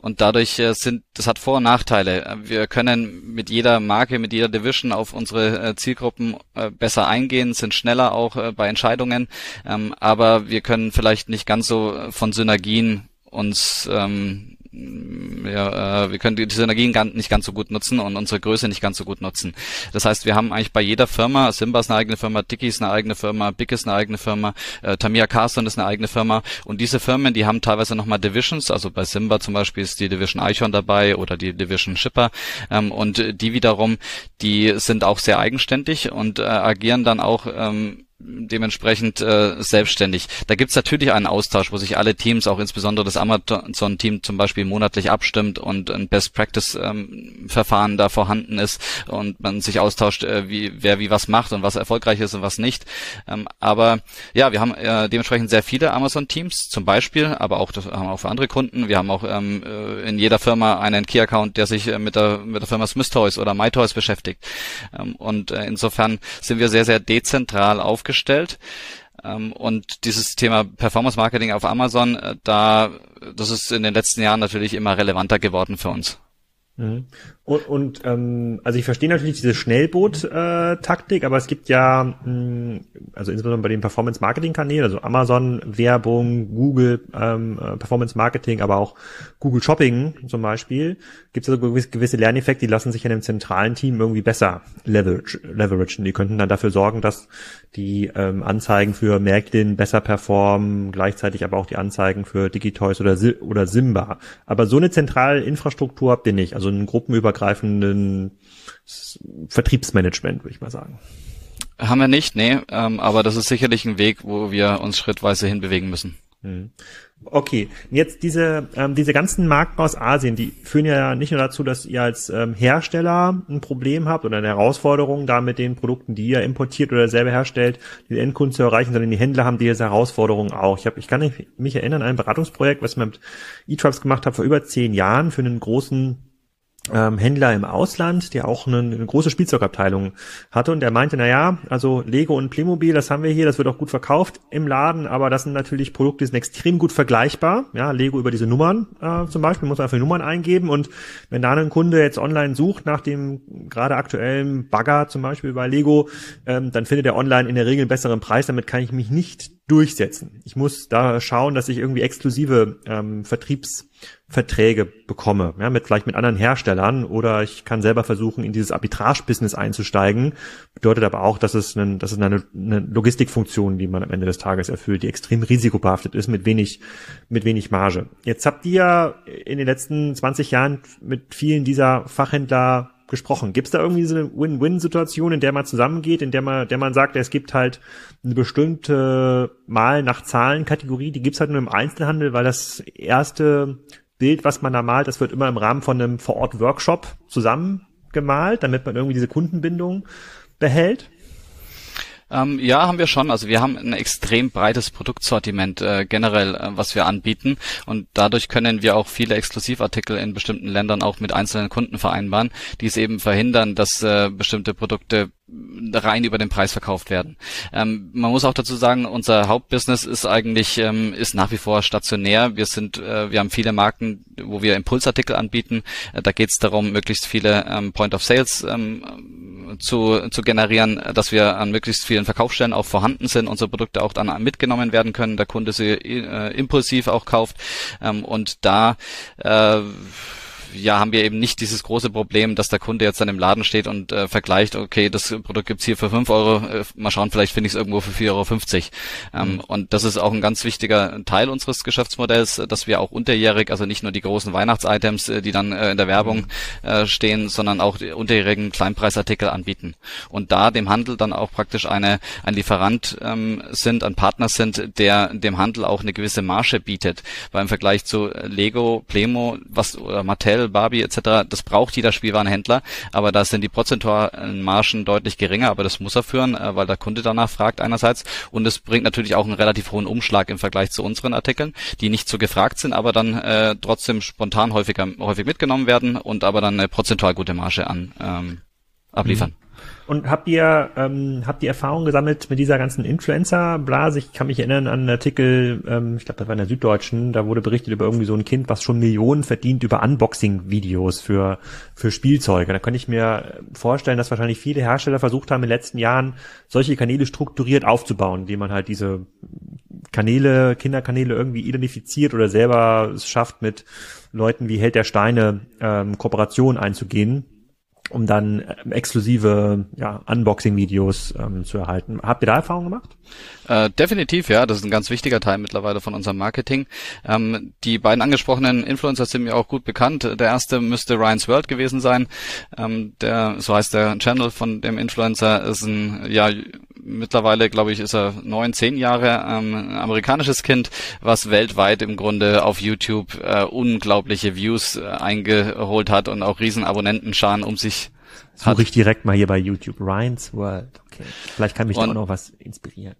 S2: Und dadurch äh, sind, das hat Vor- und Nachteile. Wir können mit jeder Marke, mit jeder Division auf unsere äh, Zielgruppen äh, besser eingehen, sind schneller auch bei Entscheidungen, ähm, aber wir können vielleicht nicht ganz so von Synergien uns ähm, ja, äh, wir können die Synergien nicht ganz so gut nutzen und unsere Größe nicht ganz so gut nutzen. Das heißt, wir haben eigentlich bei jeder Firma, Simba ist eine eigene Firma, Dicky ist eine eigene Firma, Big ist eine eigene Firma, äh, Tamia Carson ist eine eigene Firma. Und diese Firmen, die haben teilweise nochmal Divisions, also bei Simba zum Beispiel ist die Division Eichhorn dabei oder die Division Shipper ähm, und die wiederum, die sind auch sehr eigenständig und äh, agieren dann auch ähm, dementsprechend äh, selbstständig. Da gibt's natürlich einen Austausch, wo sich alle Teams, auch insbesondere das Amazon-Team zum Beispiel monatlich abstimmt und ein Best-Practice-Verfahren ähm, da vorhanden ist und man sich austauscht, äh, wie, wer wie was macht und was erfolgreich ist und was nicht. Ähm, aber ja, wir haben äh, dementsprechend sehr viele Amazon-Teams zum Beispiel, aber auch das haben wir auch für andere Kunden. Wir haben auch ähm, äh, in jeder Firma einen Key-Account, der sich äh, mit der mit der Firma Smith Toys oder MyToys beschäftigt. Ähm, und äh, insofern sind wir sehr sehr dezentral aufgestellt aufgestellt. Ähm, und dieses Thema Performance Marketing auf Amazon, äh, da, das ist in den letzten Jahren natürlich immer relevanter geworden für uns.
S1: Und, und ähm, also ich verstehe natürlich diese Schnellboot-Taktik, äh, aber es gibt ja, mh, hm, also insbesondere bei den Performance-Marketing-Kanälen, also Amazon, Werbung, Google, ähm, äh, Performance-Marketing, aber auch Google Shopping zum Beispiel, gibt es also gewisse, gewisse Lerneffekte, die lassen sich in einem zentralen Team irgendwie besser leverage, leveragen. Die könnten dann dafür sorgen, dass die ähm, Anzeigen für Märkte besser performen, gleichzeitig aber auch die Anzeigen für Digitoys oder, oder Simba. Aber so eine zentrale Infrastruktur habt ihr nicht, also einen gruppenüber übergreifenden Vertriebsmanagement, würde ich mal sagen.
S2: Haben wir nicht, nee, ähm, aber das ist sicherlich ein Weg, wo wir uns schrittweise hinbewegen müssen.
S1: Mhm. Okay, jetzt diese ähm, diese ganzen Marken aus Asien, die führen ja nicht nur dazu, dass ihr als ähm, Hersteller ein Problem habt oder eine Herausforderung, da mit den Produkten, die ihr importiert oder selber herstellt, den Endkunden zu erreichen, sondern die Händler haben diese Herausforderungen auch. Ich habe, ich kann mich erinnern an ein Beratungsprojekt, was ich mit E-Tribes gemacht habe vor über zehn Jahren für einen großen ähm, Händler im Ausland, der auch eine, eine, große Spielzeugabteilung hatte. Und der meinte, na also Lego und Playmobil, das haben wir hier, das wird auch gut verkauft im Laden, aber das sind natürlich Produkte, die sind extrem gut vergleichbar. Ja, Lego über diese Nummern äh, zum Beispiel, muss man einfach Nummern eingeben. Und wenn da ein Kunde jetzt online sucht nach dem gerade aktuellen Bagger zum Beispiel bei Lego, ähm, dann findet er online in der Regel einen besseren Preis, damit kann ich mich nicht durchsetzen. Ich muss da schauen, dass ich irgendwie exklusive ähm, Vertriebsverträge bekomme, ja, mit vielleicht mit anderen Herstellern oder ich kann selber versuchen, in dieses Arbitrage-Business einzusteigen. Bedeutet aber auch, dass es, ein, dass es eine, eine Logistikfunktion, die man am Ende des Tages erfüllt, die extrem risikobehaftet ist mit wenig, mit wenig Marge. Jetzt habt ihr in den letzten 20 Jahren mit vielen dieser Fachhändler gesprochen. Gibt es da irgendwie so eine Win-Win-Situation, in der man zusammengeht, in der man, der man sagt, es gibt halt eine bestimmte Mal nach Zahlen-Kategorie, die gibt's halt nur im Einzelhandel, weil das erste Bild, was man da malt, das wird immer im Rahmen von einem Vor-Ort-Workshop zusammengemalt, damit man irgendwie diese Kundenbindung behält?
S2: Ähm, ja, haben wir schon. Also wir haben ein extrem breites Produktsortiment äh, generell, äh, was wir anbieten und dadurch können wir auch viele Exklusivartikel in bestimmten Ländern auch mit einzelnen Kunden vereinbaren, die es eben verhindern, dass äh, bestimmte Produkte rein über den Preis verkauft werden. Ähm, man muss auch dazu sagen, unser Hauptbusiness ist eigentlich ähm, ist nach wie vor stationär. Wir sind, äh, wir haben viele Marken, wo wir Impulsartikel anbieten. Äh, da geht es darum, möglichst viele ähm, Point of Sales ähm, zu, zu generieren, dass wir an möglichst vielen Verkaufsstellen auch vorhanden sind, unsere Produkte auch dann mitgenommen werden können, der Kunde sie äh, impulsiv auch kauft. Ähm, und da äh, ja, haben wir eben nicht dieses große Problem, dass der Kunde jetzt dann im Laden steht und äh, vergleicht, okay, das Produkt gibt's hier für fünf Euro, äh, mal schauen, vielleicht finde ich es irgendwo für 4,50 Euro. Ähm, mhm. Und das ist auch ein ganz wichtiger Teil unseres Geschäftsmodells, dass wir auch unterjährig, also nicht nur die großen Weihnachtsitems, äh, die dann äh, in der Werbung mhm. äh, stehen, sondern auch die unterjährigen Kleinpreisartikel anbieten. Und da dem Handel dann auch praktisch eine, ein Lieferant ähm, sind, ein Partner sind, der dem Handel auch eine gewisse Marge bietet. Weil im Vergleich zu Lego, Plemo, was oder Mattel Mattel, Barbie etc., das braucht jeder Spielwarenhändler, aber da sind die prozentualen Margen deutlich geringer, aber das muss er führen, äh, weil der Kunde danach fragt einerseits und es bringt natürlich auch einen relativ hohen Umschlag im Vergleich zu unseren Artikeln, die nicht so gefragt sind, aber dann äh, trotzdem spontan häufiger häufig mitgenommen werden und aber dann eine prozentual gute Marge an ähm, abliefern. Mhm.
S1: Und habt ihr, ähm, habt ihr Erfahrung gesammelt mit dieser ganzen Influencer-Blase? Ich kann mich erinnern an einen Artikel, ähm, ich glaube, das war in der Süddeutschen, da wurde berichtet über irgendwie so ein Kind, was schon Millionen verdient über Unboxing-Videos für, für Spielzeuge. Da könnte ich mir vorstellen, dass wahrscheinlich viele Hersteller versucht haben, in den letzten Jahren solche Kanäle strukturiert aufzubauen, indem man halt diese Kanäle, Kinderkanäle irgendwie identifiziert oder selber es schafft, mit Leuten wie Held der Steine ähm, Kooperation einzugehen um dann ähm, exklusive ja, Unboxing-Videos ähm, zu erhalten. Habt ihr da Erfahrungen gemacht?
S2: Äh, definitiv, ja. Das ist ein ganz wichtiger Teil mittlerweile von unserem Marketing. Ähm, die beiden angesprochenen Influencer sind mir auch gut bekannt. Der erste müsste Ryan's World gewesen sein. Ähm, der, so heißt der Channel von dem Influencer, ist ein, ja, mittlerweile, glaube ich, ist er neun, zehn Jahre ähm, amerikanisches Kind, was weltweit im Grunde auf YouTube äh, unglaubliche Views äh, eingeholt hat und auch riesen Abonnentenscharen um sich
S1: Suche ich direkt mal hier bei YouTube. Ryan's World. Okay. Vielleicht kann mich und, da auch noch was inspirieren.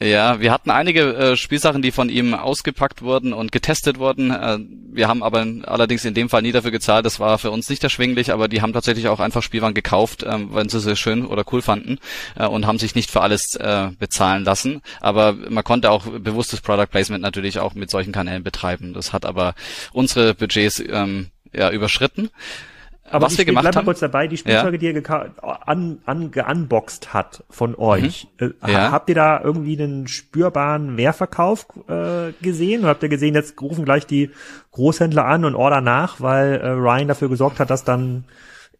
S2: Ja, ja wir hatten einige äh, Spielsachen, die von ihm ausgepackt wurden und getestet wurden. Äh, wir haben aber allerdings in dem Fall nie dafür gezahlt. Das war für uns nicht erschwinglich, aber die haben tatsächlich auch einfach Spielwaren gekauft, äh, wenn sie sie schön oder cool fanden äh, und haben sich nicht für alles äh, bezahlen lassen. Aber man konnte auch bewusstes Product Placement natürlich auch mit solchen Kanälen betreiben. Das hat aber unsere Budgets ähm, ja, überschritten.
S1: Aber was wir gemacht bleib haben. kurz dabei, die Spielzeuge, ja. die ihr an, an, geunboxed hat von euch. Mhm. Äh, ja. Habt ihr da irgendwie einen spürbaren Mehrverkauf äh, gesehen? Oder habt ihr gesehen, jetzt rufen gleich die Großhändler an und order nach, weil äh, Ryan dafür gesorgt hat, dass dann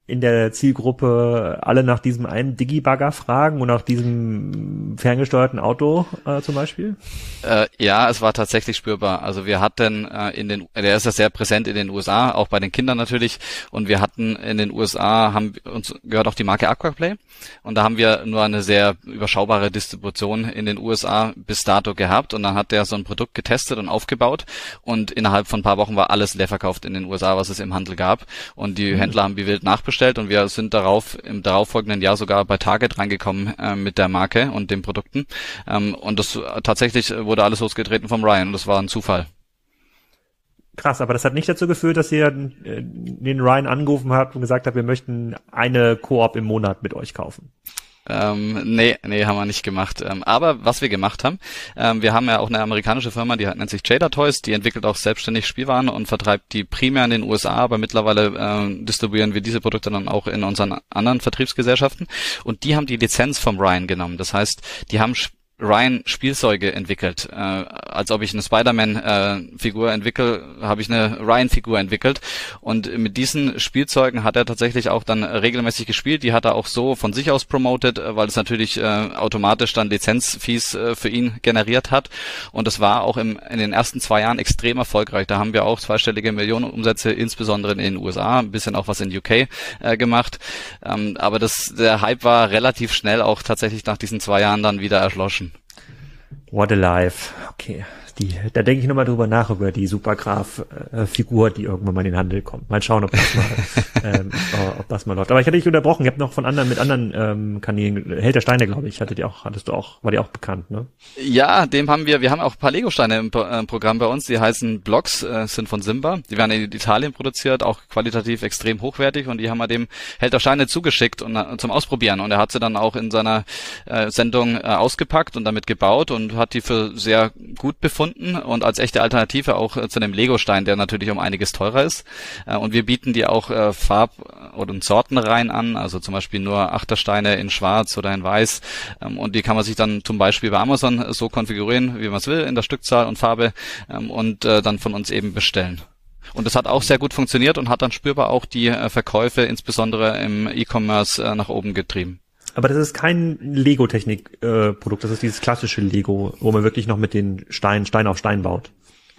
S1: in der Zielgruppe alle nach diesem einen Digibagger fragen und nach diesem ferngesteuerten Auto äh, zum Beispiel?
S2: Äh, ja, es war tatsächlich spürbar. Also wir hatten äh, in den, der ist ja sehr präsent in den USA, auch bei den Kindern natürlich. Und wir hatten in den USA haben uns gehört auch die Marke Aquaplay und da haben wir nur eine sehr überschaubare Distribution in den USA bis dato gehabt und dann hat der so ein Produkt getestet und aufgebaut und innerhalb von ein paar Wochen war alles leer verkauft in den USA, was es im Handel gab und die mhm. Händler haben wie wild nachbestellt bestellt und wir sind darauf im darauffolgenden Jahr sogar bei Target reingekommen äh, mit der Marke und den Produkten. Ähm, und das tatsächlich wurde alles losgetreten vom Ryan und das war ein Zufall.
S1: Krass, aber das hat nicht dazu geführt, dass ihr äh, den Ryan angerufen habt und gesagt habt, wir möchten eine Koop im Monat mit euch kaufen.
S2: Ähm, nee, nee, haben wir nicht gemacht. Ähm, aber was wir gemacht haben, ähm, wir haben ja auch eine amerikanische Firma, die nennt sich Jada Toys, die entwickelt auch selbstständig Spielwaren und vertreibt die primär in den USA, aber mittlerweile äh, distribuieren wir diese Produkte dann auch in unseren anderen Vertriebsgesellschaften. Und die haben die Lizenz vom Ryan genommen. Das heißt, die haben Ryan Spielzeuge entwickelt. Äh, als ob ich eine Spider-Man-Figur äh, entwickle, habe ich eine Ryan-Figur entwickelt. Und mit diesen Spielzeugen hat er tatsächlich auch dann regelmäßig gespielt. Die hat er auch so von sich aus promoted, weil es natürlich äh, automatisch dann Lizenzfees äh, für ihn generiert hat. Und das war auch im, in den ersten zwei Jahren extrem erfolgreich. Da haben wir auch zweistellige Millionenumsätze, insbesondere in den USA, ein bisschen auch was in UK äh, gemacht. Ähm, aber das, der Hype war relativ schnell auch tatsächlich nach diesen zwei Jahren dann wieder erschlossen.
S1: What a life. Okay. Die, da denke ich nochmal drüber nach, über die Supergraph-Figur, die irgendwann mal in den Handel kommt. Mal schauen, ob das mal, ähm, ob das mal läuft. Aber ich hatte dich unterbrochen, ich habe noch von anderen, mit anderen ähm, Kanälen, Held der Steine, glaube ich, hattet ihr auch, hattest du auch, war dir auch bekannt, ne?
S2: Ja, dem haben wir, wir haben auch ein paar Lego-Steine im äh, Programm bei uns, die heißen Blocks, äh, sind von Simba. Die werden in Italien produziert, auch qualitativ extrem hochwertig und die haben wir dem Held der Steine zugeschickt und, äh, zum Ausprobieren. Und er hat sie dann auch in seiner äh, Sendung äh, ausgepackt und damit gebaut und hat die für sehr gut befunden gefunden und als echte Alternative auch äh, zu dem Lego-Stein, der natürlich um einiges teurer ist. Äh, und wir bieten die auch äh, Farb- oder Sortenreihen an, also zum Beispiel nur Achtersteine in Schwarz oder in Weiß. Ähm, und die kann man sich dann zum Beispiel bei Amazon so konfigurieren, wie man es will, in der Stückzahl und Farbe ähm, und dann von uns eben bestellen. Und das hat auch sehr gut funktioniert und hat dann spürbar auch die Verkäufe insbesondere im E-Commerce nach oben getrieben.
S1: Aber das ist kein Lego-Technik-Produkt, das ist dieses klassische Lego, wo man wirklich noch mit den Steinen Stein auf Stein baut.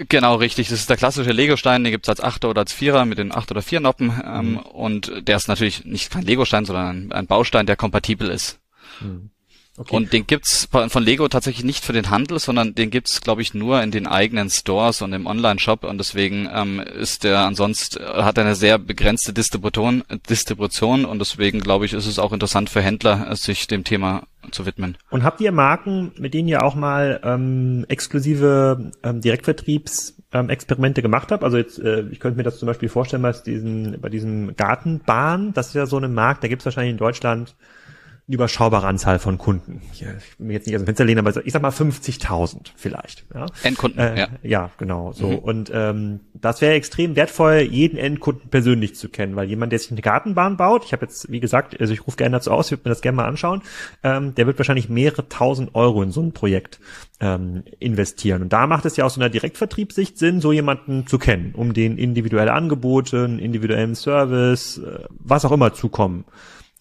S2: Genau, richtig. Das ist der klassische Lego-Stein, den gibt's als Achter oder als Vierer mit den Acht- oder Vier-Noppen. Ähm, mhm. Und der ist natürlich nicht kein Lego-Stein, sondern ein, ein, Baustein, der kompatibel ist. Mhm. Okay. Und den gibt's von Lego tatsächlich nicht für den Handel, sondern den gibt's, glaube ich, nur in den eigenen Stores und im Online-Shop. Und deswegen ähm, ist der ansonsten hat er eine sehr begrenzte Distribution, Distribution und deswegen glaube ich, ist es auch interessant für Händler, sich dem Thema zu widmen.
S1: Und habt ihr Marken, mit denen ihr auch mal ähm, exklusive ähm, Direktvertriebs ähm, Experimente gemacht habt. Also jetzt, äh, ich könnte mir das zum Beispiel vorstellen bei diesen, bei diesem Gartenbahn, das ist ja so eine Markt, da gibt's wahrscheinlich in Deutschland überschaubare Anzahl von Kunden. Ich, ich will mir jetzt nicht aus dem Fenster lehnen, aber ich sag mal 50.000 vielleicht. Ja?
S2: Endkunden,
S1: äh, ja. Ja, genau. So mhm. und ähm, das wäre extrem wertvoll, jeden Endkunden persönlich zu kennen, weil jemand, der sich eine Gartenbahn baut, ich habe jetzt, wie gesagt, also ich rufe gerne dazu aus, ich würde mir das gerne mal anschauen, ähm, der wird wahrscheinlich mehrere tausend Euro in so ein Projekt ähm, investieren. Und da macht es ja aus so einer Direktvertriebssicht Sinn, so jemanden zu kennen, um den individuelle Angebote, individuellen Service, äh, was auch immer zukommen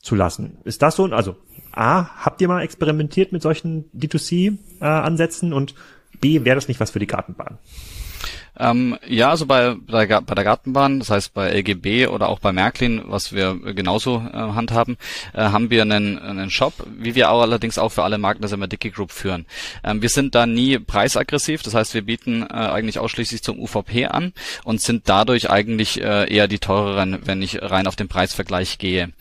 S1: zu lassen. Ist das so? Also A, habt ihr mal experimentiert mit solchen D2C-Ansätzen äh, und B, wäre das nicht was für die Gartenbahn?
S2: Ähm, ja, also bei, bei, bei der Gartenbahn, das heißt bei LGB oder auch bei Märklin, was wir genauso äh, handhaben, äh, haben wir einen, einen Shop, wie wir auch allerdings auch für alle Marken der Semmer Dicky Group führen. Ähm, wir sind da nie preisaggressiv, das heißt wir bieten äh, eigentlich ausschließlich zum UVP an und sind dadurch eigentlich äh, eher die teureren, wenn ich rein auf den Preisvergleich gehe.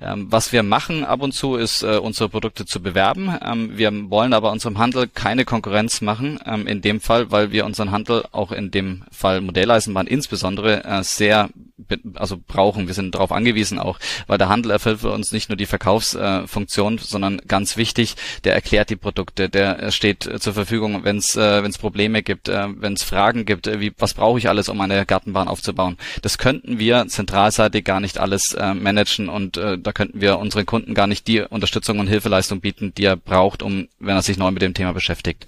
S2: Ähm, was wir machen ab und zu ist, äh, unsere Produkte zu bewerben. Ähm, wir wollen aber unserem Handel keine Konkurrenz machen, ähm, in dem Fall, weil wir unseren Handel auch in dem dem Fall Modelleisenbahn insbesondere äh, sehr also brauchen. Wir sind darauf angewiesen auch, weil der Handel erfüllt für uns nicht nur die Verkaufsfunktion, äh, sondern ganz wichtig, der erklärt die Produkte, der steht äh, zur Verfügung, wenn es äh, wenn's Probleme gibt, äh, wenn es Fragen gibt, äh, wie was brauche ich alles, um eine Gartenbahn aufzubauen. Das könnten wir zentralseitig gar nicht alles äh, managen und äh, da könnten wir unseren Kunden gar nicht die Unterstützung und Hilfeleistung bieten, die er braucht, um wenn er sich neu mit dem Thema beschäftigt.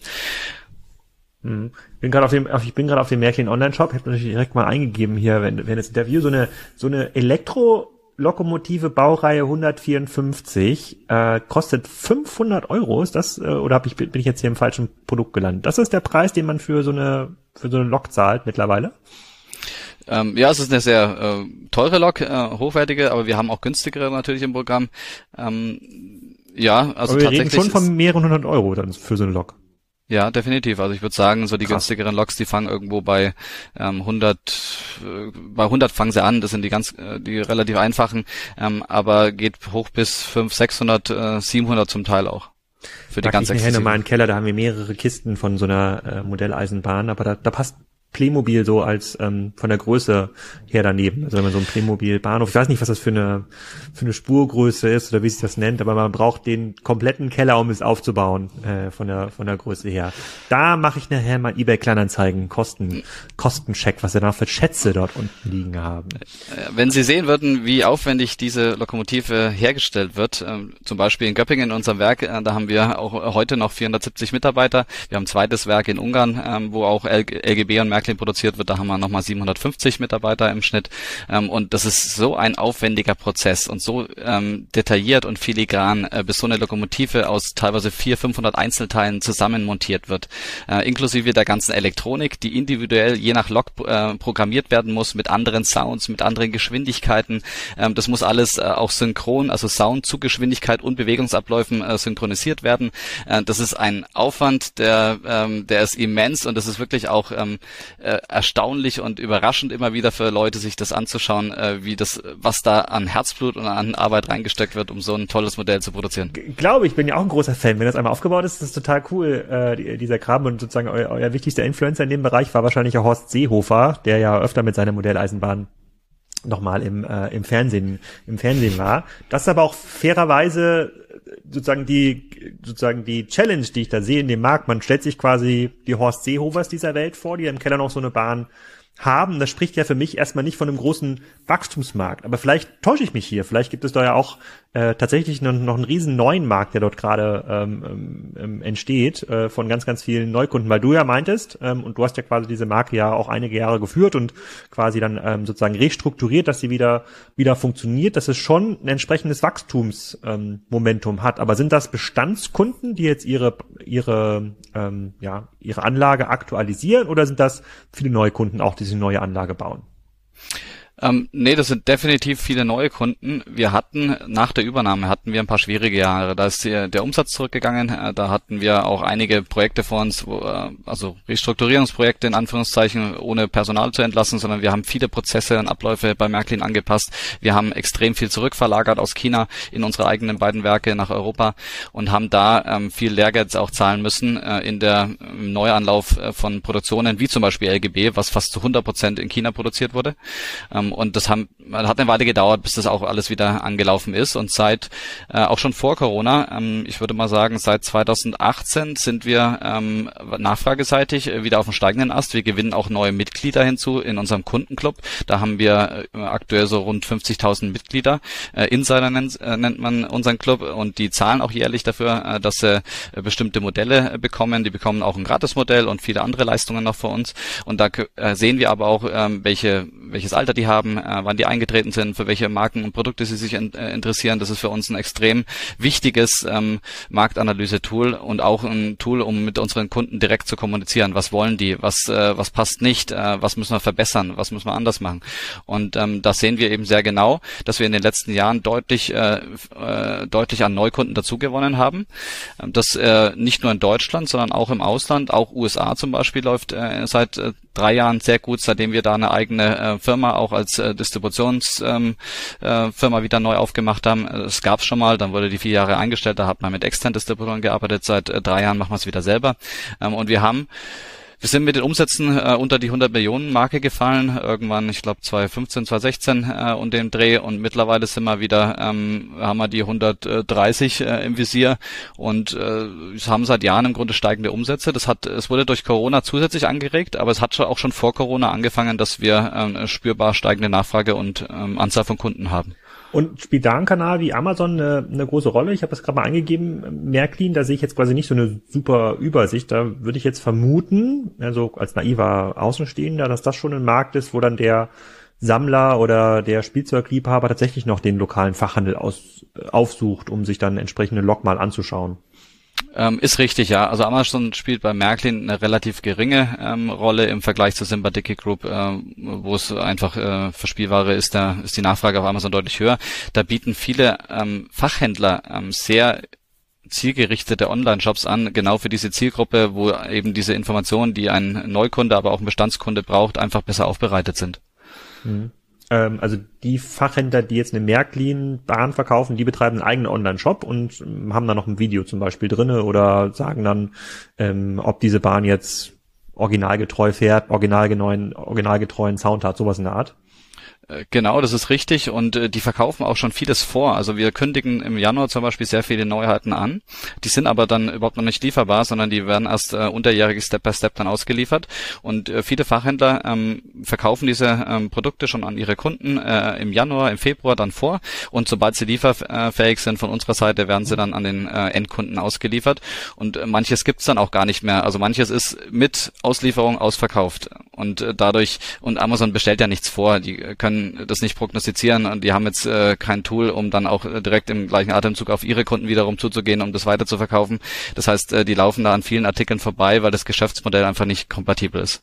S1: Mhm. Bin gerade auf dem, ich bin gerade auf dem Märklin Online Shop, habe natürlich direkt mal eingegeben hier, wenn, wenn das Interview so eine so eine Elektro Lokomotive Baureihe 154 äh, kostet 500 Euro. Ist das äh, oder hab ich bin ich jetzt hier im falschen Produkt gelandet? Das ist der Preis, den man für so eine für so eine Lok zahlt mittlerweile.
S2: Ähm, ja, es ist eine sehr äh, teure Lok, äh, hochwertige, aber wir haben auch günstigere natürlich im Programm. Ähm, ja, also
S1: aber wir reden schon von mehreren hundert Euro dann für so eine Lok.
S2: Ja, definitiv. Also ich würde sagen, so die Krass. günstigeren Loks, die fangen irgendwo bei ähm, 100, äh, bei 100 fangen sie an. Das sind die ganz, äh, die relativ einfachen, ähm, aber geht hoch bis 500, 600, äh, 700 zum Teil auch.
S1: Für die ganz ich nachher mal einen Keller, da haben wir mehrere Kisten von so einer äh, Modelleisenbahn, aber da, da passt Playmobil so als ähm, von der Größe her daneben. Also wenn man so ein Playmobil Bahnhof, ich weiß nicht, was das für eine für eine Spurgröße ist oder wie sich das nennt, aber man braucht den kompletten Keller, um es aufzubauen äh, von der von der Größe her. Da mache ich nachher mal eBay Kleinanzeigen Kosten Kostencheck, was wir da für Schätze dort unten liegen haben.
S2: Äh, wenn Sie sehen würden, wie aufwendig diese Lokomotive hergestellt wird, äh, zum Beispiel in Göppingen in unserem Werk, äh, da haben wir auch heute noch 470 Mitarbeiter. Wir haben ein zweites Werk in Ungarn, äh, wo auch LGB und Märklin produziert wird. Da haben wir nochmal 750 Mitarbeiter im Schnitt. Ähm, und das ist so ein aufwendiger Prozess und so ähm, detailliert und filigran, äh, bis so eine Lokomotive aus teilweise 400, 500 Einzelteilen zusammenmontiert wird, äh, inklusive der ganzen Elektronik, die individuell je nach Lok äh, programmiert werden muss mit anderen Sounds, mit anderen Geschwindigkeiten. Ähm, das muss alles äh, auch synchron, also Sound zu Geschwindigkeit und Bewegungsabläufen äh, synchronisiert werden. Äh, das ist ein Aufwand, der, ähm, der ist immens und das ist wirklich auch ähm, äh, erstaunlich und überraschend immer wieder für Leute, sich das anzuschauen, äh, wie das, was da an Herzblut und an Arbeit reingesteckt wird, um so ein tolles Modell zu produzieren.
S1: G glaube ich, bin ja auch ein großer Fan. Wenn das einmal aufgebaut ist, ist das total cool, äh, dieser Kram und sozusagen euer, euer wichtigster Influencer in dem Bereich war wahrscheinlich auch Horst Seehofer, der ja öfter mit seiner Modelleisenbahn nochmal im, äh, im Fernsehen, im Fernsehen war. Das ist aber auch fairerweise sozusagen die, sozusagen die Challenge, die ich da sehe in dem Markt. Man stellt sich quasi die Horst Seehofers dieser Welt vor, die im Keller noch so eine Bahn haben. Das spricht ja für mich erstmal nicht von einem großen Wachstumsmarkt. Aber vielleicht täusche ich mich hier. Vielleicht gibt es da ja auch äh, tatsächlich noch, noch einen riesen neuen Markt, der dort gerade ähm, ähm, ähm, entsteht, äh, von ganz, ganz vielen Neukunden, weil du ja meintest, ähm, und du hast ja quasi diese Marke ja auch einige Jahre geführt und quasi dann ähm, sozusagen restrukturiert, dass sie wieder, wieder funktioniert, dass es schon ein entsprechendes Wachstumsmomentum ähm, hat. Aber sind das Bestandskunden, die jetzt ihre, ihre, ähm, ja, ihre Anlage aktualisieren oder sind das viele Neukunden auch, die sich neue Anlage bauen?
S2: Ähm, nee, das sind definitiv viele neue Kunden. Wir hatten nach der Übernahme hatten wir ein paar schwierige Jahre. Da ist der, Umsatz zurückgegangen. Äh, da hatten wir auch einige Projekte vor uns, wo, äh, also Restrukturierungsprojekte in Anführungszeichen, ohne Personal zu entlassen, sondern wir haben viele Prozesse und Abläufe bei Märklin angepasst. Wir haben extrem viel zurückverlagert aus China in unsere eigenen beiden Werke nach Europa und haben da ähm, viel Lehrgeld auch zahlen müssen äh, in der Neuanlauf äh, von Produktionen wie zum Beispiel LGB, was fast zu 100 Prozent in China produziert wurde. Ähm, und das haben, hat eine Weile gedauert, bis das auch alles wieder angelaufen ist. Und seit, äh, auch schon vor Corona, ähm, ich würde mal sagen, seit 2018 sind wir ähm, nachfrageseitig äh, wieder auf dem steigenden Ast. Wir gewinnen auch neue Mitglieder hinzu in unserem Kundenclub. Da haben wir äh, aktuell so rund 50.000 Mitglieder. Äh, Insider nennt, äh, nennt man unseren Club und die zahlen auch jährlich dafür, äh, dass sie äh, bestimmte Modelle äh, bekommen. Die bekommen auch ein Gratismodell und viele andere Leistungen noch von uns. Und da äh, sehen wir aber auch, ähm, welche, welches Alter die haben haben, äh, wann die eingetreten sind, für welche Marken und Produkte sie sich in, äh, interessieren. Das ist für uns ein extrem wichtiges ähm, Marktanalyse-Tool und auch ein Tool, um mit unseren Kunden direkt zu kommunizieren. Was wollen die? Was, äh, was passt nicht? Äh, was müssen wir verbessern? Was müssen wir anders machen? Und ähm, das sehen wir eben sehr genau, dass wir in den letzten Jahren deutlich, äh, äh, deutlich an Neukunden dazugewonnen haben. Ähm, das äh, nicht nur in Deutschland, sondern auch im Ausland, auch USA zum Beispiel läuft äh, seit äh, drei Jahren sehr gut, seitdem wir da eine eigene äh, Firma auch als äh, Distributionsfirma ähm, äh, wieder neu aufgemacht haben. Es gab schon mal, dann wurde die vier Jahre eingestellt, da hat man mit externen Distributoren gearbeitet. Seit äh, drei Jahren machen wir es wieder selber. Ähm, und wir haben wir sind mit den Umsätzen äh, unter die 100 Millionen Marke gefallen, irgendwann, ich glaube 2015, 2016 äh, und dem Dreh und mittlerweile sind wir wieder, ähm, haben wir die 130 äh, im Visier und äh, haben seit Jahren im Grunde steigende Umsätze. Das hat, es wurde durch Corona zusätzlich angeregt, aber es hat schon auch schon vor Corona angefangen, dass wir äh, spürbar steigende Nachfrage und ähm, Anzahl von Kunden haben.
S1: Und spielt da ein Kanal wie Amazon eine, eine große Rolle? Ich habe das gerade mal eingegeben, Märklin, da sehe ich jetzt quasi nicht so eine super Übersicht. Da würde ich jetzt vermuten, also als naiver Außenstehender, dass das schon ein Markt ist, wo dann der Sammler oder der Spielzeugliebhaber tatsächlich noch den lokalen Fachhandel aus, aufsucht, um sich dann entsprechende Log mal anzuschauen.
S2: Ähm, ist richtig, ja. Also Amazon spielt bei Märklin eine relativ geringe ähm, Rolle im Vergleich zur Sympathic Group, ähm, wo es einfach äh, für Spielware ist, da ist die Nachfrage auf Amazon deutlich höher. Da bieten viele ähm, Fachhändler ähm, sehr zielgerichtete Online-Shops an, genau für diese Zielgruppe, wo eben diese Informationen, die ein Neukunde, aber auch ein Bestandskunde braucht, einfach besser aufbereitet sind.
S1: Mhm ähm, also die Fachhändler, die jetzt eine Märklin-Bahn verkaufen, die betreiben einen eigenen Online-Shop und ähm, haben da noch ein Video zum Beispiel drinne oder sagen dann, ähm, ob diese Bahn jetzt originalgetreu fährt, originalgetreuen, originalgetreuen Sound hat, sowas in der Art.
S2: Äh, genau, das ist richtig und äh, die verkaufen auch schon vieles vor. Also wir kündigen im Januar zum Beispiel sehr viele Neuheiten an. Die sind aber dann überhaupt noch nicht lieferbar, sondern die werden erst äh, unterjährig Step by Step dann ausgeliefert. Und äh, viele Fachhändler ähm, verkaufen diese ähm, Produkte schon an ihre Kunden äh, im Januar, im Februar dann vor. Und sobald sie lieferfähig sind von unserer Seite, werden sie dann an den äh, Endkunden ausgeliefert. Und äh, manches gibt's dann auch gar nicht mehr. Also manches ist mit Auslieferung ausverkauft. Und äh, dadurch, und Amazon bestellt ja nichts vor, die können das nicht prognostizieren und die haben jetzt äh, kein Tool, um dann auch äh, direkt im gleichen Atemzug auf ihre Kunden wiederum zuzugehen, um das weiter. Das heißt, äh, die laufen da an vielen Artikeln vorbei, weil das Geschäftsmodell einfach nicht kompatibel ist.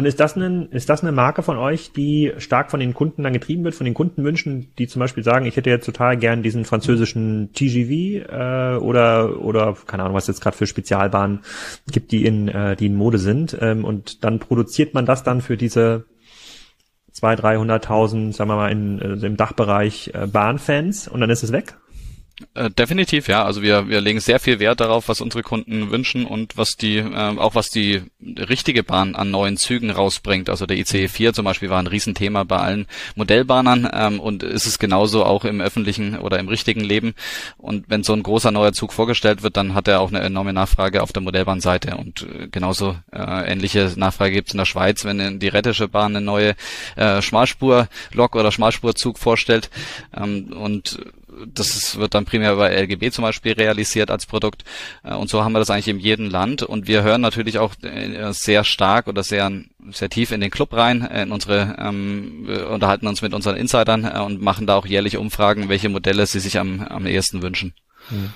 S1: Und ist das, ein, ist das eine Marke von euch, die stark von den Kunden dann getrieben wird, von den Kundenwünschen, die zum Beispiel sagen, ich hätte jetzt total gern diesen französischen TGV äh, oder oder keine Ahnung, was jetzt gerade für Spezialbahnen gibt, die in äh, die in Mode sind ähm, und dann produziert man das dann für diese zwei, dreihunderttausend, sagen wir mal, in, also im Dachbereich äh, Bahnfans und dann ist es weg?
S2: Äh, definitiv, ja. Also wir, wir legen sehr viel Wert darauf, was unsere Kunden wünschen und was die, äh, auch was die richtige Bahn an neuen Zügen rausbringt. Also der ICE 4 zum Beispiel war ein Riesenthema bei allen Modellbahnern ähm, und ist es genauso auch im öffentlichen oder im richtigen Leben. Und wenn so ein großer neuer Zug vorgestellt wird, dann hat er auch eine enorme Nachfrage auf der Modellbahnseite und äh, genauso äh, ähnliche Nachfrage gibt es in der Schweiz, wenn die Rettische Bahn eine neue äh, Schmalspur-Lok oder Schmalspurzug vorstellt ähm, und das ist, wird dann primär bei LGB zum Beispiel realisiert als Produkt. Äh, und so haben wir das eigentlich in jedem Land. Und wir hören natürlich auch äh, sehr stark oder sehr, sehr tief in den Club rein, äh, in unsere, ähm, unterhalten uns mit unseren Insidern und machen da auch jährlich Umfragen, welche Modelle sie sich am, am ehesten wünschen.
S1: Hm.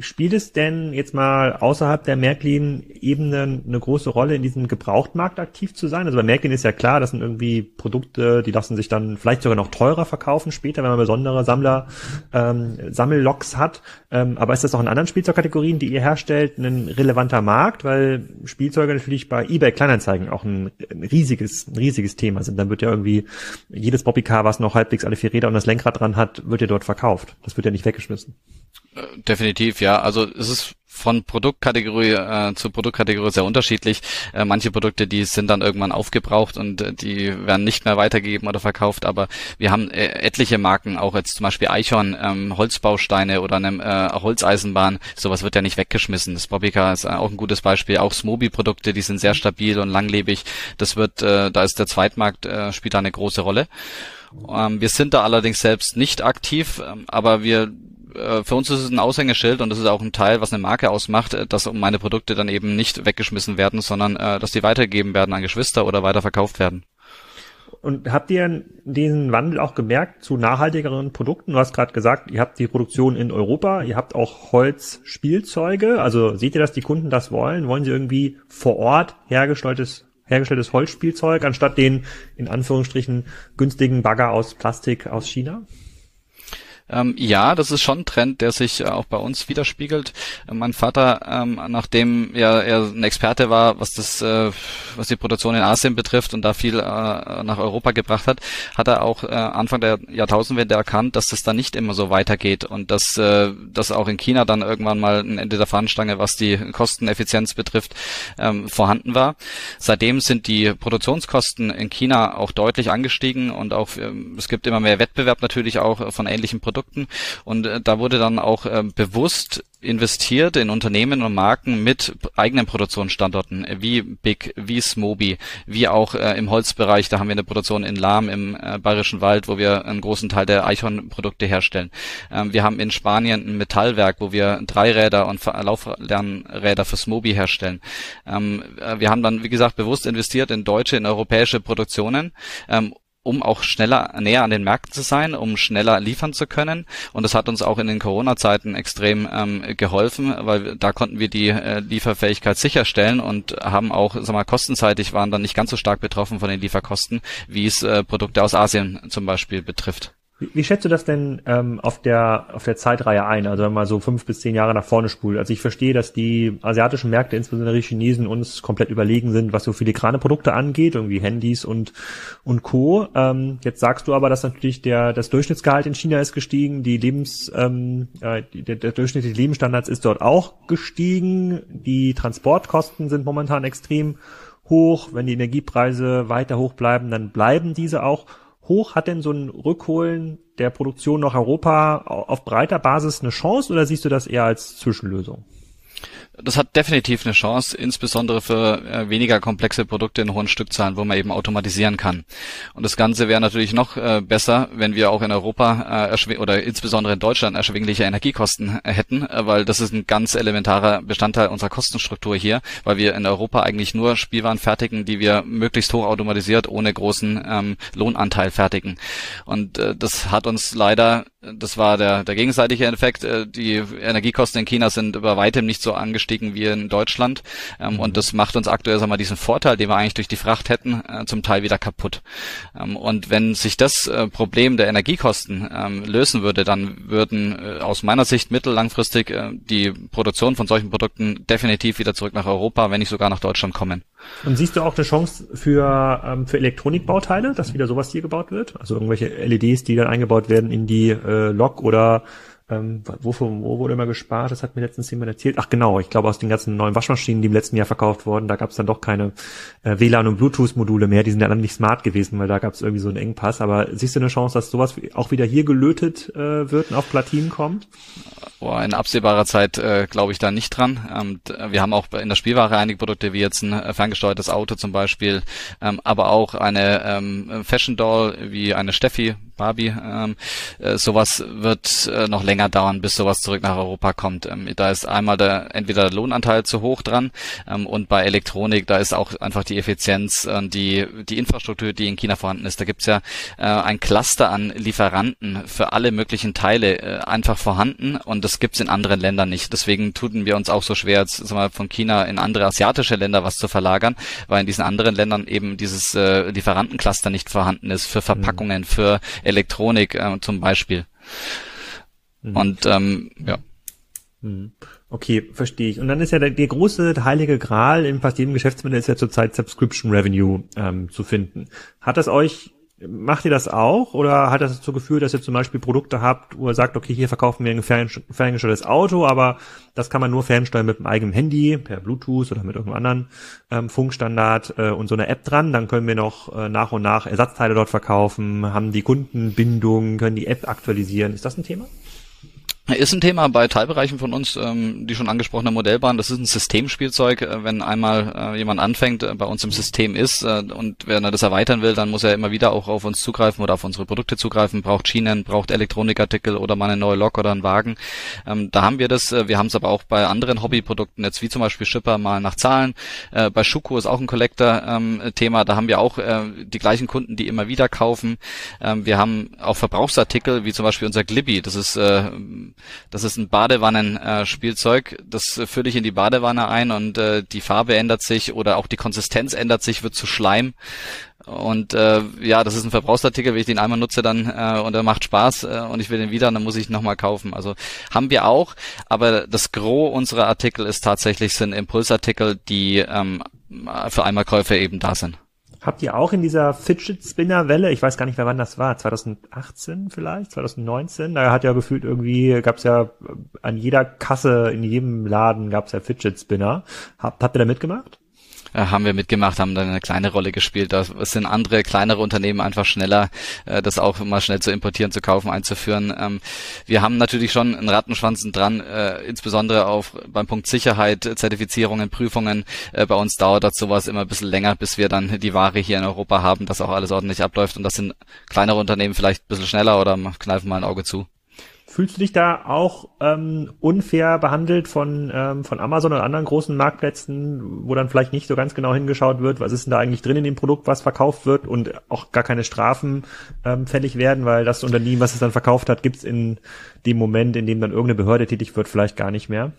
S1: Spielt es denn jetzt mal außerhalb der Märklin-Ebene eine große Rolle, in diesem Gebrauchtmarkt aktiv zu sein? Also bei Märklin ist ja klar, das sind irgendwie Produkte, die lassen sich dann vielleicht sogar noch teurer verkaufen später, wenn man besondere Sammler, ähm, Sammelloks hat. Ähm, aber ist das auch in anderen Spielzeugkategorien, die ihr herstellt, ein relevanter Markt? Weil Spielzeuge natürlich bei eBay Kleinanzeigen auch ein, ein riesiges, ein riesiges Thema sind. Dann wird ja irgendwie jedes Bobbycar, was noch halbwegs alle vier Räder und das Lenkrad dran hat, wird ja dort verkauft. Das wird ja nicht weggeschmissen.
S2: Äh, definitiv, ja. Also es ist von Produktkategorie äh, zu Produktkategorie sehr unterschiedlich. Äh, manche Produkte, die sind dann irgendwann aufgebraucht und äh, die werden nicht mehr weitergegeben oder verkauft, aber wir haben äh, etliche Marken, auch jetzt zum Beispiel Eichhorn, ähm, Holzbausteine oder eine äh, Holzeisenbahn, sowas wird ja nicht weggeschmissen. Das Bobbycar ist auch ein gutes Beispiel. Auch Smoby-Produkte, die sind sehr stabil und langlebig. Das wird, äh, da ist der Zweitmarkt, äh, spielt da eine große Rolle. Ähm, wir sind da allerdings selbst nicht aktiv, ähm, aber wir äh, für uns ist es ein Aushängeschild und das ist auch ein Teil, was eine Marke ausmacht, äh, dass meine Produkte dann eben nicht weggeschmissen werden, sondern äh, dass die weitergegeben werden an Geschwister oder weiterverkauft werden.
S1: Und habt ihr diesen Wandel auch gemerkt zu nachhaltigeren Produkten? Du hast gerade gesagt, ihr habt die Produktion in Europa, ihr habt auch Holzspielzeuge. Also seht ihr, dass die Kunden das wollen? Wollen sie irgendwie vor Ort hergestelltes hergestelltes Holzspielzeug anstatt den in Anführungsstrichen günstigen Bagger aus Plastik aus China?
S2: Ähm, ja, das ist schon ein Trend, der sich äh, auch bei uns widerspiegelt. Äh, mein Vater, ähm, nachdem er, er ein Experte war, was das, äh, was die Produktion in Asien betrifft und da viel äh, nach Europa gebracht hat, hat er auch äh, Anfang der Jahrtausendwende erkannt, dass das dann nicht immer so weitergeht und dass äh, das auch in China dann irgendwann mal ein Ende der Fahnenstange, was die Kosteneffizienz betrifft, ähm, vorhanden war. Seitdem sind die Produktionskosten in China auch deutlich angestiegen und auch ähm, es gibt immer mehr Wettbewerb natürlich auch von ähnlichen Produkten Produkten. Und äh, da wurde dann auch äh, bewusst investiert in Unternehmen und Marken mit eigenen Produktionsstandorten, äh, wie Big, wie Smoby, wie auch äh, im Holzbereich. Da haben wir eine Produktion in Lahm im äh, Bayerischen Wald, wo wir einen großen Teil der Eichhorn-Produkte herstellen. Ähm, wir haben in Spanien ein Metallwerk, wo wir Dreiräder und Lauflernräder für Smoby herstellen. Ähm, äh, wir haben dann, wie gesagt, bewusst investiert in deutsche, in europäische Produktionen ähm, um auch schneller näher an den Märkten zu sein, um schneller liefern zu können. Und das hat uns auch in den Corona-Zeiten extrem ähm, geholfen, weil da konnten wir die äh, Lieferfähigkeit sicherstellen und haben auch, sag mal, kostenseitig waren dann nicht ganz so stark betroffen von den Lieferkosten, wie es äh, Produkte aus Asien zum Beispiel betrifft.
S1: Wie, wie schätzt du das denn ähm, auf der auf der Zeitreihe ein? Also wenn man so fünf bis zehn Jahre nach vorne spult. Also ich verstehe, dass die asiatischen Märkte, insbesondere die Chinesen, uns komplett überlegen sind, was so filigrane Produkte angeht, irgendwie Handys und und Co. Ähm, jetzt sagst du aber, dass natürlich der das Durchschnittsgehalt in China ist gestiegen, die Lebens ähm, äh, der, der durchschnittliche Lebensstandards ist dort auch gestiegen, die Transportkosten sind momentan extrem hoch. Wenn die Energiepreise weiter hoch bleiben, dann bleiben diese auch hoch. Hat denn so ein Rückholen der Produktion nach Europa auf breiter Basis eine Chance oder siehst du das eher als Zwischenlösung?
S2: Das hat definitiv eine Chance, insbesondere für äh, weniger komplexe Produkte in hohen Stückzahlen, wo man eben automatisieren kann. Und das Ganze wäre natürlich noch äh, besser, wenn wir auch in Europa äh, oder insbesondere in Deutschland erschwingliche Energiekosten äh, hätten, äh, weil das ist ein ganz elementarer Bestandteil unserer Kostenstruktur hier, weil wir in Europa eigentlich nur Spielwaren fertigen, die wir möglichst hoch automatisiert ohne großen ähm, Lohnanteil fertigen. Und äh, das hat uns leider das war der, der gegenseitige Effekt. Äh, die Energiekosten in China sind über weitem nicht so angestiegen wie in Deutschland. Ähm, mhm. Und das macht uns aktuell sagen wir, diesen Vorteil, den wir eigentlich durch die Fracht hätten, äh, zum Teil wieder kaputt. Ähm, und wenn sich das äh, Problem der Energiekosten ähm, lösen würde, dann würden aus meiner Sicht mittel- langfristig die Produktion von solchen Produkten definitiv wieder zurück nach Europa, wenn nicht sogar nach Deutschland kommen.
S1: Und siehst du auch eine Chance für, für Elektronikbauteile, dass wieder sowas hier gebaut wird? Also irgendwelche LEDs, die dann eingebaut werden in die äh, Lok oder ähm, wofür, wo wurde immer gespart? Das hat mir letztens jemand erzählt. Ach genau, ich glaube aus den ganzen neuen Waschmaschinen, die im letzten Jahr verkauft wurden, da gab es dann doch keine äh, WLAN- und Bluetooth-Module mehr. Die sind dann nicht smart gewesen, weil da gab es irgendwie so einen Engpass. Aber siehst du eine Chance, dass sowas auch wieder hier gelötet äh, wird und auf Platinen kommt?
S2: Boah, in absehbarer Zeit äh, glaube ich da nicht dran. Ähm, wir haben auch in der Spielware einige Produkte, wie jetzt ein äh, ferngesteuertes Auto zum Beispiel, ähm, aber auch eine ähm, Fashion Doll wie eine Steffi Barbie. Ähm, äh, sowas wird äh, noch länger dauern, bis sowas zurück nach Europa kommt. Ähm, da ist einmal der entweder der Lohnanteil zu hoch dran ähm, und bei Elektronik, da ist auch einfach die Effizienz, äh, die die Infrastruktur, die in China vorhanden ist. Da gibt's ja äh, ein Cluster an Lieferanten für alle möglichen Teile äh, einfach vorhanden und das gibt's in anderen Ländern nicht. Deswegen tun wir uns auch so schwer, jetzt, sagen wir, von China in andere asiatische Länder was zu verlagern, weil in diesen anderen Ländern eben dieses äh, Lieferantencluster nicht vorhanden ist für Verpackungen, mhm. für Elektronik äh, zum Beispiel. Mhm. Und ähm, ja.
S1: Mhm. Okay, verstehe ich. Und dann ist ja der, der große heilige Gral in fast jedem Geschäftsmodell ist ja zurzeit Subscription Revenue ähm, zu finden. Hat das euch Macht ihr das auch oder hat das dazu geführt, dass ihr zum Beispiel Produkte habt, wo ihr sagt, okay, hier verkaufen wir ein ferngesteuertes Auto, aber das kann man nur fernsteuern mit einem eigenen Handy, per Bluetooth oder mit irgendeinem anderen ähm, Funkstandard äh, und so einer App dran. Dann können wir noch äh, nach und nach Ersatzteile dort verkaufen, haben die Kundenbindung, können die App aktualisieren. Ist das ein Thema?
S2: Ist ein Thema bei Teilbereichen von uns, ähm, die schon angesprochene Modellbahn. Das ist ein Systemspielzeug. Äh, wenn einmal äh, jemand anfängt, äh, bei uns im System ist äh, und wenn er das erweitern will, dann muss er immer wieder auch auf uns zugreifen oder auf unsere Produkte zugreifen. Braucht Schienen, braucht Elektronikartikel oder mal eine neue Lok oder einen Wagen. Ähm, da haben wir das. Äh, wir haben es aber auch bei anderen Hobbyprodukten, jetzt wie zum Beispiel Schipper mal nach Zahlen. Äh, bei Schuko ist auch ein Collector-Thema. Ähm, da haben wir auch äh, die gleichen Kunden, die immer wieder kaufen. Ähm, wir haben auch Verbrauchsartikel, wie zum Beispiel unser Glibby. Das ist äh, das ist ein Badewannenspielzeug. Das fülle ich in die Badewanne ein und äh, die Farbe ändert sich oder auch die Konsistenz ändert sich, wird zu Schleim. Und äh, ja, das ist ein Verbrauchsartikel, wenn ich den einmal nutze, dann äh, und er macht Spaß äh, und ich will den wieder, dann muss ich nochmal kaufen. Also haben wir auch, aber das Gros unserer Artikel ist tatsächlich sind Impulsartikel, die ähm, für Einmalkäufe eben da sind.
S1: Habt ihr auch in dieser Fidget Spinner Welle, ich weiß gar nicht mehr wann das war, 2018 vielleicht, 2019, da hat ja gefühlt irgendwie, gab's ja an jeder Kasse, in jedem Laden gab's ja Fidget Spinner. Habt, habt ihr da mitgemacht?
S2: Äh, haben wir mitgemacht, haben dann eine kleine Rolle gespielt. Da sind andere kleinere Unternehmen einfach schneller, äh, das auch mal schnell zu importieren, zu kaufen, einzuführen. Ähm, wir haben natürlich schon einen Rattenschwanzen dran, äh, insbesondere auf beim Punkt Sicherheit, Zertifizierungen, Prüfungen. Äh, bei uns dauert das sowas immer ein bisschen länger, bis wir dann die Ware hier in Europa haben, dass auch alles ordentlich abläuft. Und das sind kleinere Unternehmen vielleicht ein bisschen schneller oder kneifen mal ein Auge zu.
S1: Fühlst du dich da auch ähm, unfair behandelt von, ähm, von Amazon und anderen großen Marktplätzen, wo dann vielleicht nicht so ganz genau hingeschaut wird, was ist denn da eigentlich drin in dem Produkt, was verkauft wird und auch gar keine Strafen ähm, fällig werden, weil das Unternehmen, was es dann verkauft hat, gibt's in dem Moment, in dem dann irgendeine Behörde tätig wird, vielleicht gar nicht mehr?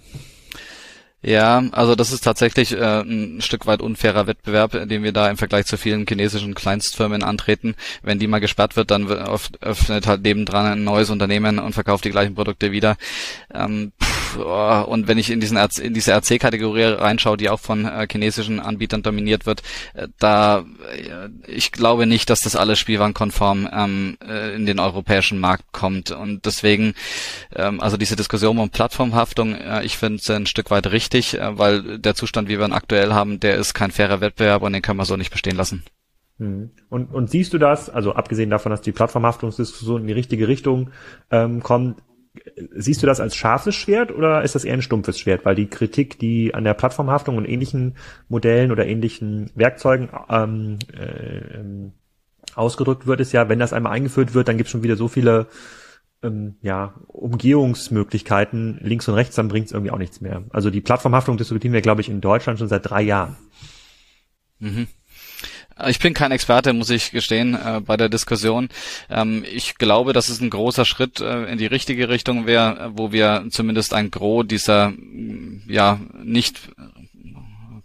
S2: Ja, also das ist tatsächlich äh, ein Stück weit unfairer Wettbewerb, den wir da im Vergleich zu vielen chinesischen Kleinstfirmen antreten. Wenn die mal gesperrt wird, dann öffnet halt nebendran ein neues Unternehmen und verkauft die gleichen Produkte wieder. Ähm, pff oh, und wenn ich in diesen in diese RC-Kategorie reinschaue, die auch von äh, chinesischen Anbietern dominiert wird, äh, da äh, ich glaube nicht, dass das alles spielwarenkonform ähm, äh, in den europäischen Markt kommt und deswegen ähm, also diese Diskussion um Plattformhaftung, äh, ich finde es ein Stück weit richtig, äh, weil der Zustand, wie wir ihn aktuell haben, der ist kein fairer Wettbewerb und den können wir so nicht bestehen lassen.
S1: Hm. Und, und siehst du das, also abgesehen davon, dass die Plattformhaftungsdiskussion in die richtige Richtung ähm, kommt, siehst du das als scharfes Schwert oder ist das eher ein stumpfes Schwert? Weil die Kritik, die an der Plattformhaftung und ähnlichen Modellen oder ähnlichen Werkzeugen ähm, äh, ausgedrückt wird, ist ja, wenn das einmal eingeführt wird, dann gibt es schon wieder so viele ähm, ja, Umgehungsmöglichkeiten links und rechts, dann bringt es irgendwie auch nichts mehr. Also die Plattformhaftung diskutieren wir, glaube ich, in Deutschland schon seit drei Jahren.
S2: Mhm. Ich bin kein Experte, muss ich gestehen, äh, bei der Diskussion. Ähm, ich glaube, dass es ein großer Schritt äh, in die richtige Richtung wäre, wo wir zumindest ein Gros dieser ja nicht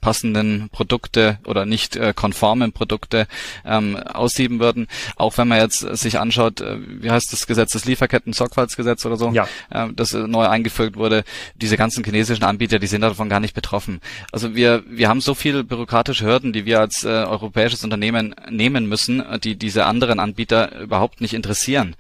S2: passenden Produkte oder nicht äh, konformen Produkte ähm, aussieben würden. Auch wenn man jetzt sich anschaut, äh, wie heißt das Gesetz, das Lieferketten-Sorgfaltsgesetz oder so,
S1: ja.
S2: äh, das äh, neu eingefügt wurde, diese ganzen chinesischen Anbieter, die sind davon gar nicht betroffen. Also wir, wir haben so viele bürokratische Hürden, die wir als äh, europäisches Unternehmen nehmen müssen, die diese anderen Anbieter überhaupt nicht interessieren.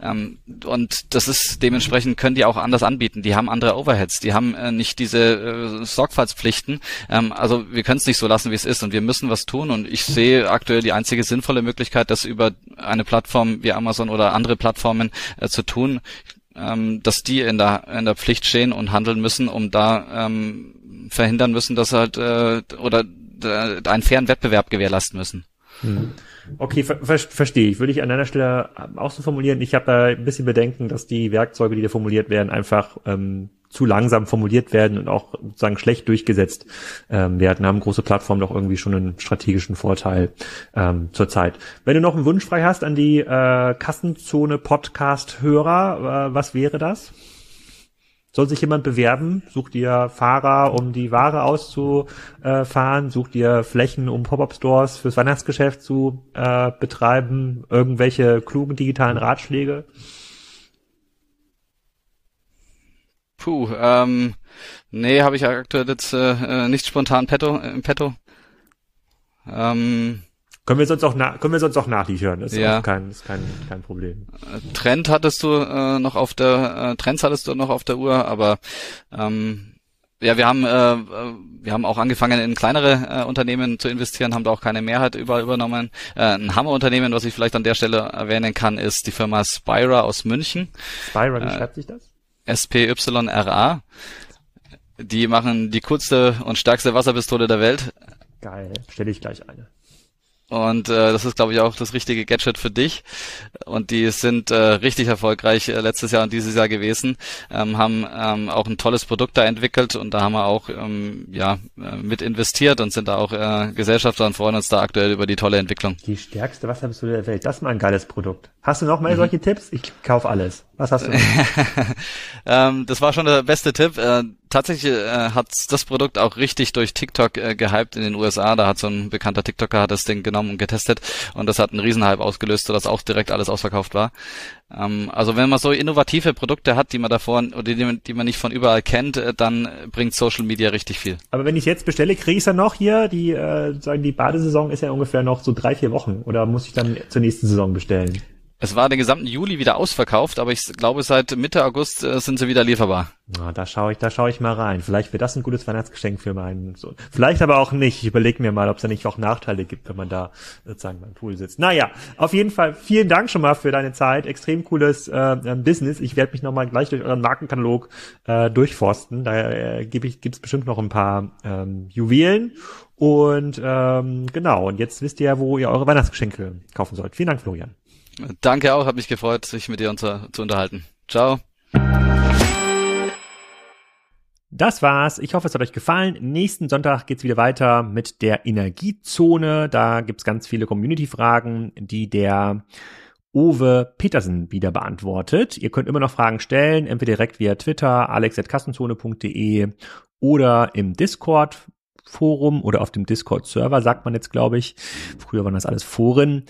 S2: Ähm, und das ist dementsprechend können die auch anders anbieten. Die haben andere Overheads, die haben äh, nicht diese äh, Sorgfaltspflichten. Ähm, also wir können es nicht so lassen, wie es ist und wir müssen was tun. Und ich sehe aktuell die einzige sinnvolle Möglichkeit, das über eine Plattform wie Amazon oder andere Plattformen äh, zu tun, ähm, dass die in der in der Pflicht stehen und handeln müssen, um da ähm, verhindern müssen, dass halt äh, oder einen fairen Wettbewerb gewährleisten müssen.
S1: Mhm. Okay, ver ver verstehe ich. Würde ich an einer Stelle auch so formulieren. Ich habe da ein bisschen Bedenken, dass die Werkzeuge, die da formuliert werden, einfach ähm, zu langsam formuliert werden und auch sozusagen schlecht durchgesetzt ähm, werden, haben große Plattformen doch irgendwie schon einen strategischen Vorteil ähm, zurzeit. Wenn du noch einen Wunsch frei hast an die äh, Kassenzone Podcast-Hörer, äh, was wäre das? Soll sich jemand bewerben? Sucht ihr Fahrer, um die Ware auszufahren? Sucht ihr Flächen, um Pop-up-Stores fürs Weihnachtsgeschäft zu äh, betreiben? Irgendwelche klugen digitalen Ratschläge?
S2: Puh, ähm, nee, habe ich aktuell jetzt äh, nicht spontan petto, im Petto.
S1: Ähm, können wir sonst auch, na können wir sonst auch nachliefern. Das ist ja. auch kein, ist kein, kein Problem.
S2: Trend hattest du äh, noch auf der, äh, Trends hattest du noch auf der Uhr, aber ähm, ja, wir haben äh, äh, wir haben auch angefangen in kleinere äh, Unternehmen zu investieren, haben da auch keine Mehrheit überall übernommen. Äh, ein Hammerunternehmen, was ich vielleicht an der Stelle erwähnen kann, ist die Firma Spira aus München.
S1: Spira, wie äh, schreibt sich das?
S2: S P Y R A. Die machen die coolste und stärkste Wasserpistole der Welt.
S1: Geil, stelle ich gleich eine.
S2: Und äh, das ist, glaube ich, auch das richtige Gadget für dich. Und die sind äh, richtig erfolgreich äh, letztes Jahr und dieses Jahr gewesen, ähm, haben ähm, auch ein tolles Produkt da entwickelt und da haben wir auch ähm, ja äh, mit investiert und sind da auch äh, Gesellschafter und freuen uns da aktuell über die tolle Entwicklung.
S1: Die stärkste Wasserpistole der Welt, das ist mal ein geiles Produkt. Hast du noch mal mhm. solche Tipps? Ich kauf alles. Was hast du?
S2: ähm, das war schon der beste Tipp. Äh, tatsächlich äh, hat das Produkt auch richtig durch TikTok äh, gehypt in den USA. Da hat so ein bekannter TikToker hat das Ding genommen und getestet und das hat einen Riesenhype ausgelöst, sodass auch direkt alles ausverkauft war. Ähm, also wenn man so innovative Produkte hat, die man davor oder die, die man nicht von überall kennt, äh, dann bringt Social Media richtig viel.
S1: Aber wenn ich jetzt bestelle, kriege ich dann noch hier die äh, sagen die Badesaison ist ja ungefähr noch so drei vier Wochen oder muss ich dann zur nächsten Saison bestellen?
S2: Es war den gesamten Juli wieder ausverkauft, aber ich glaube, seit Mitte August äh, sind sie wieder lieferbar.
S1: Na, da schaue ich, da schaue ich mal rein. Vielleicht wäre das ein gutes Weihnachtsgeschenk für meinen Sohn. Vielleicht aber auch nicht. Ich überlege mir mal, ob es da nicht auch Nachteile gibt, wenn man da sozusagen beim Pool sitzt. Naja, auf jeden Fall vielen Dank schon mal für deine Zeit. Extrem cooles äh, Business. Ich werde mich nochmal gleich durch euren Markenkatalog äh, durchforsten. Da äh, gibt es bestimmt noch ein paar ähm, Juwelen. Und ähm, genau, und jetzt wisst ihr, wo ihr eure Weihnachtsgeschenke kaufen sollt. Vielen Dank, Florian.
S2: Danke auch, hat mich gefreut, sich mit dir unter, zu unterhalten. Ciao.
S1: Das war's. Ich hoffe, es hat euch gefallen. Nächsten Sonntag geht's wieder weiter mit der Energiezone. Da gibt's ganz viele Community-Fragen, die der Uwe Petersen wieder beantwortet. Ihr könnt immer noch Fragen stellen, entweder direkt via Twitter, alex.kassenzone.de oder im Discord Forum oder auf dem Discord Server, sagt man jetzt, glaube ich. Früher waren das alles Foren.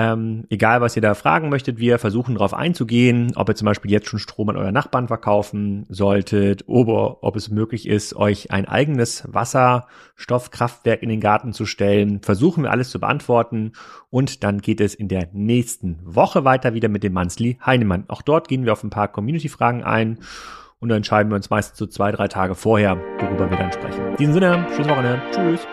S1: Ähm, egal, was ihr da fragen möchtet, wir versuchen darauf einzugehen, ob ihr zum Beispiel jetzt schon Strom an euren Nachbarn verkaufen solltet, oder ob es möglich ist, euch ein eigenes Wasserstoffkraftwerk in den Garten zu stellen. Versuchen wir alles zu beantworten und dann geht es in der nächsten Woche weiter wieder mit dem Monthly Heinemann. Auch dort gehen wir auf ein paar Community-Fragen ein und dann entscheiden wir uns meistens so zwei, drei Tage vorher, worüber wir dann sprechen. In diesem Sinne, schönes Wochenende. Tschüss.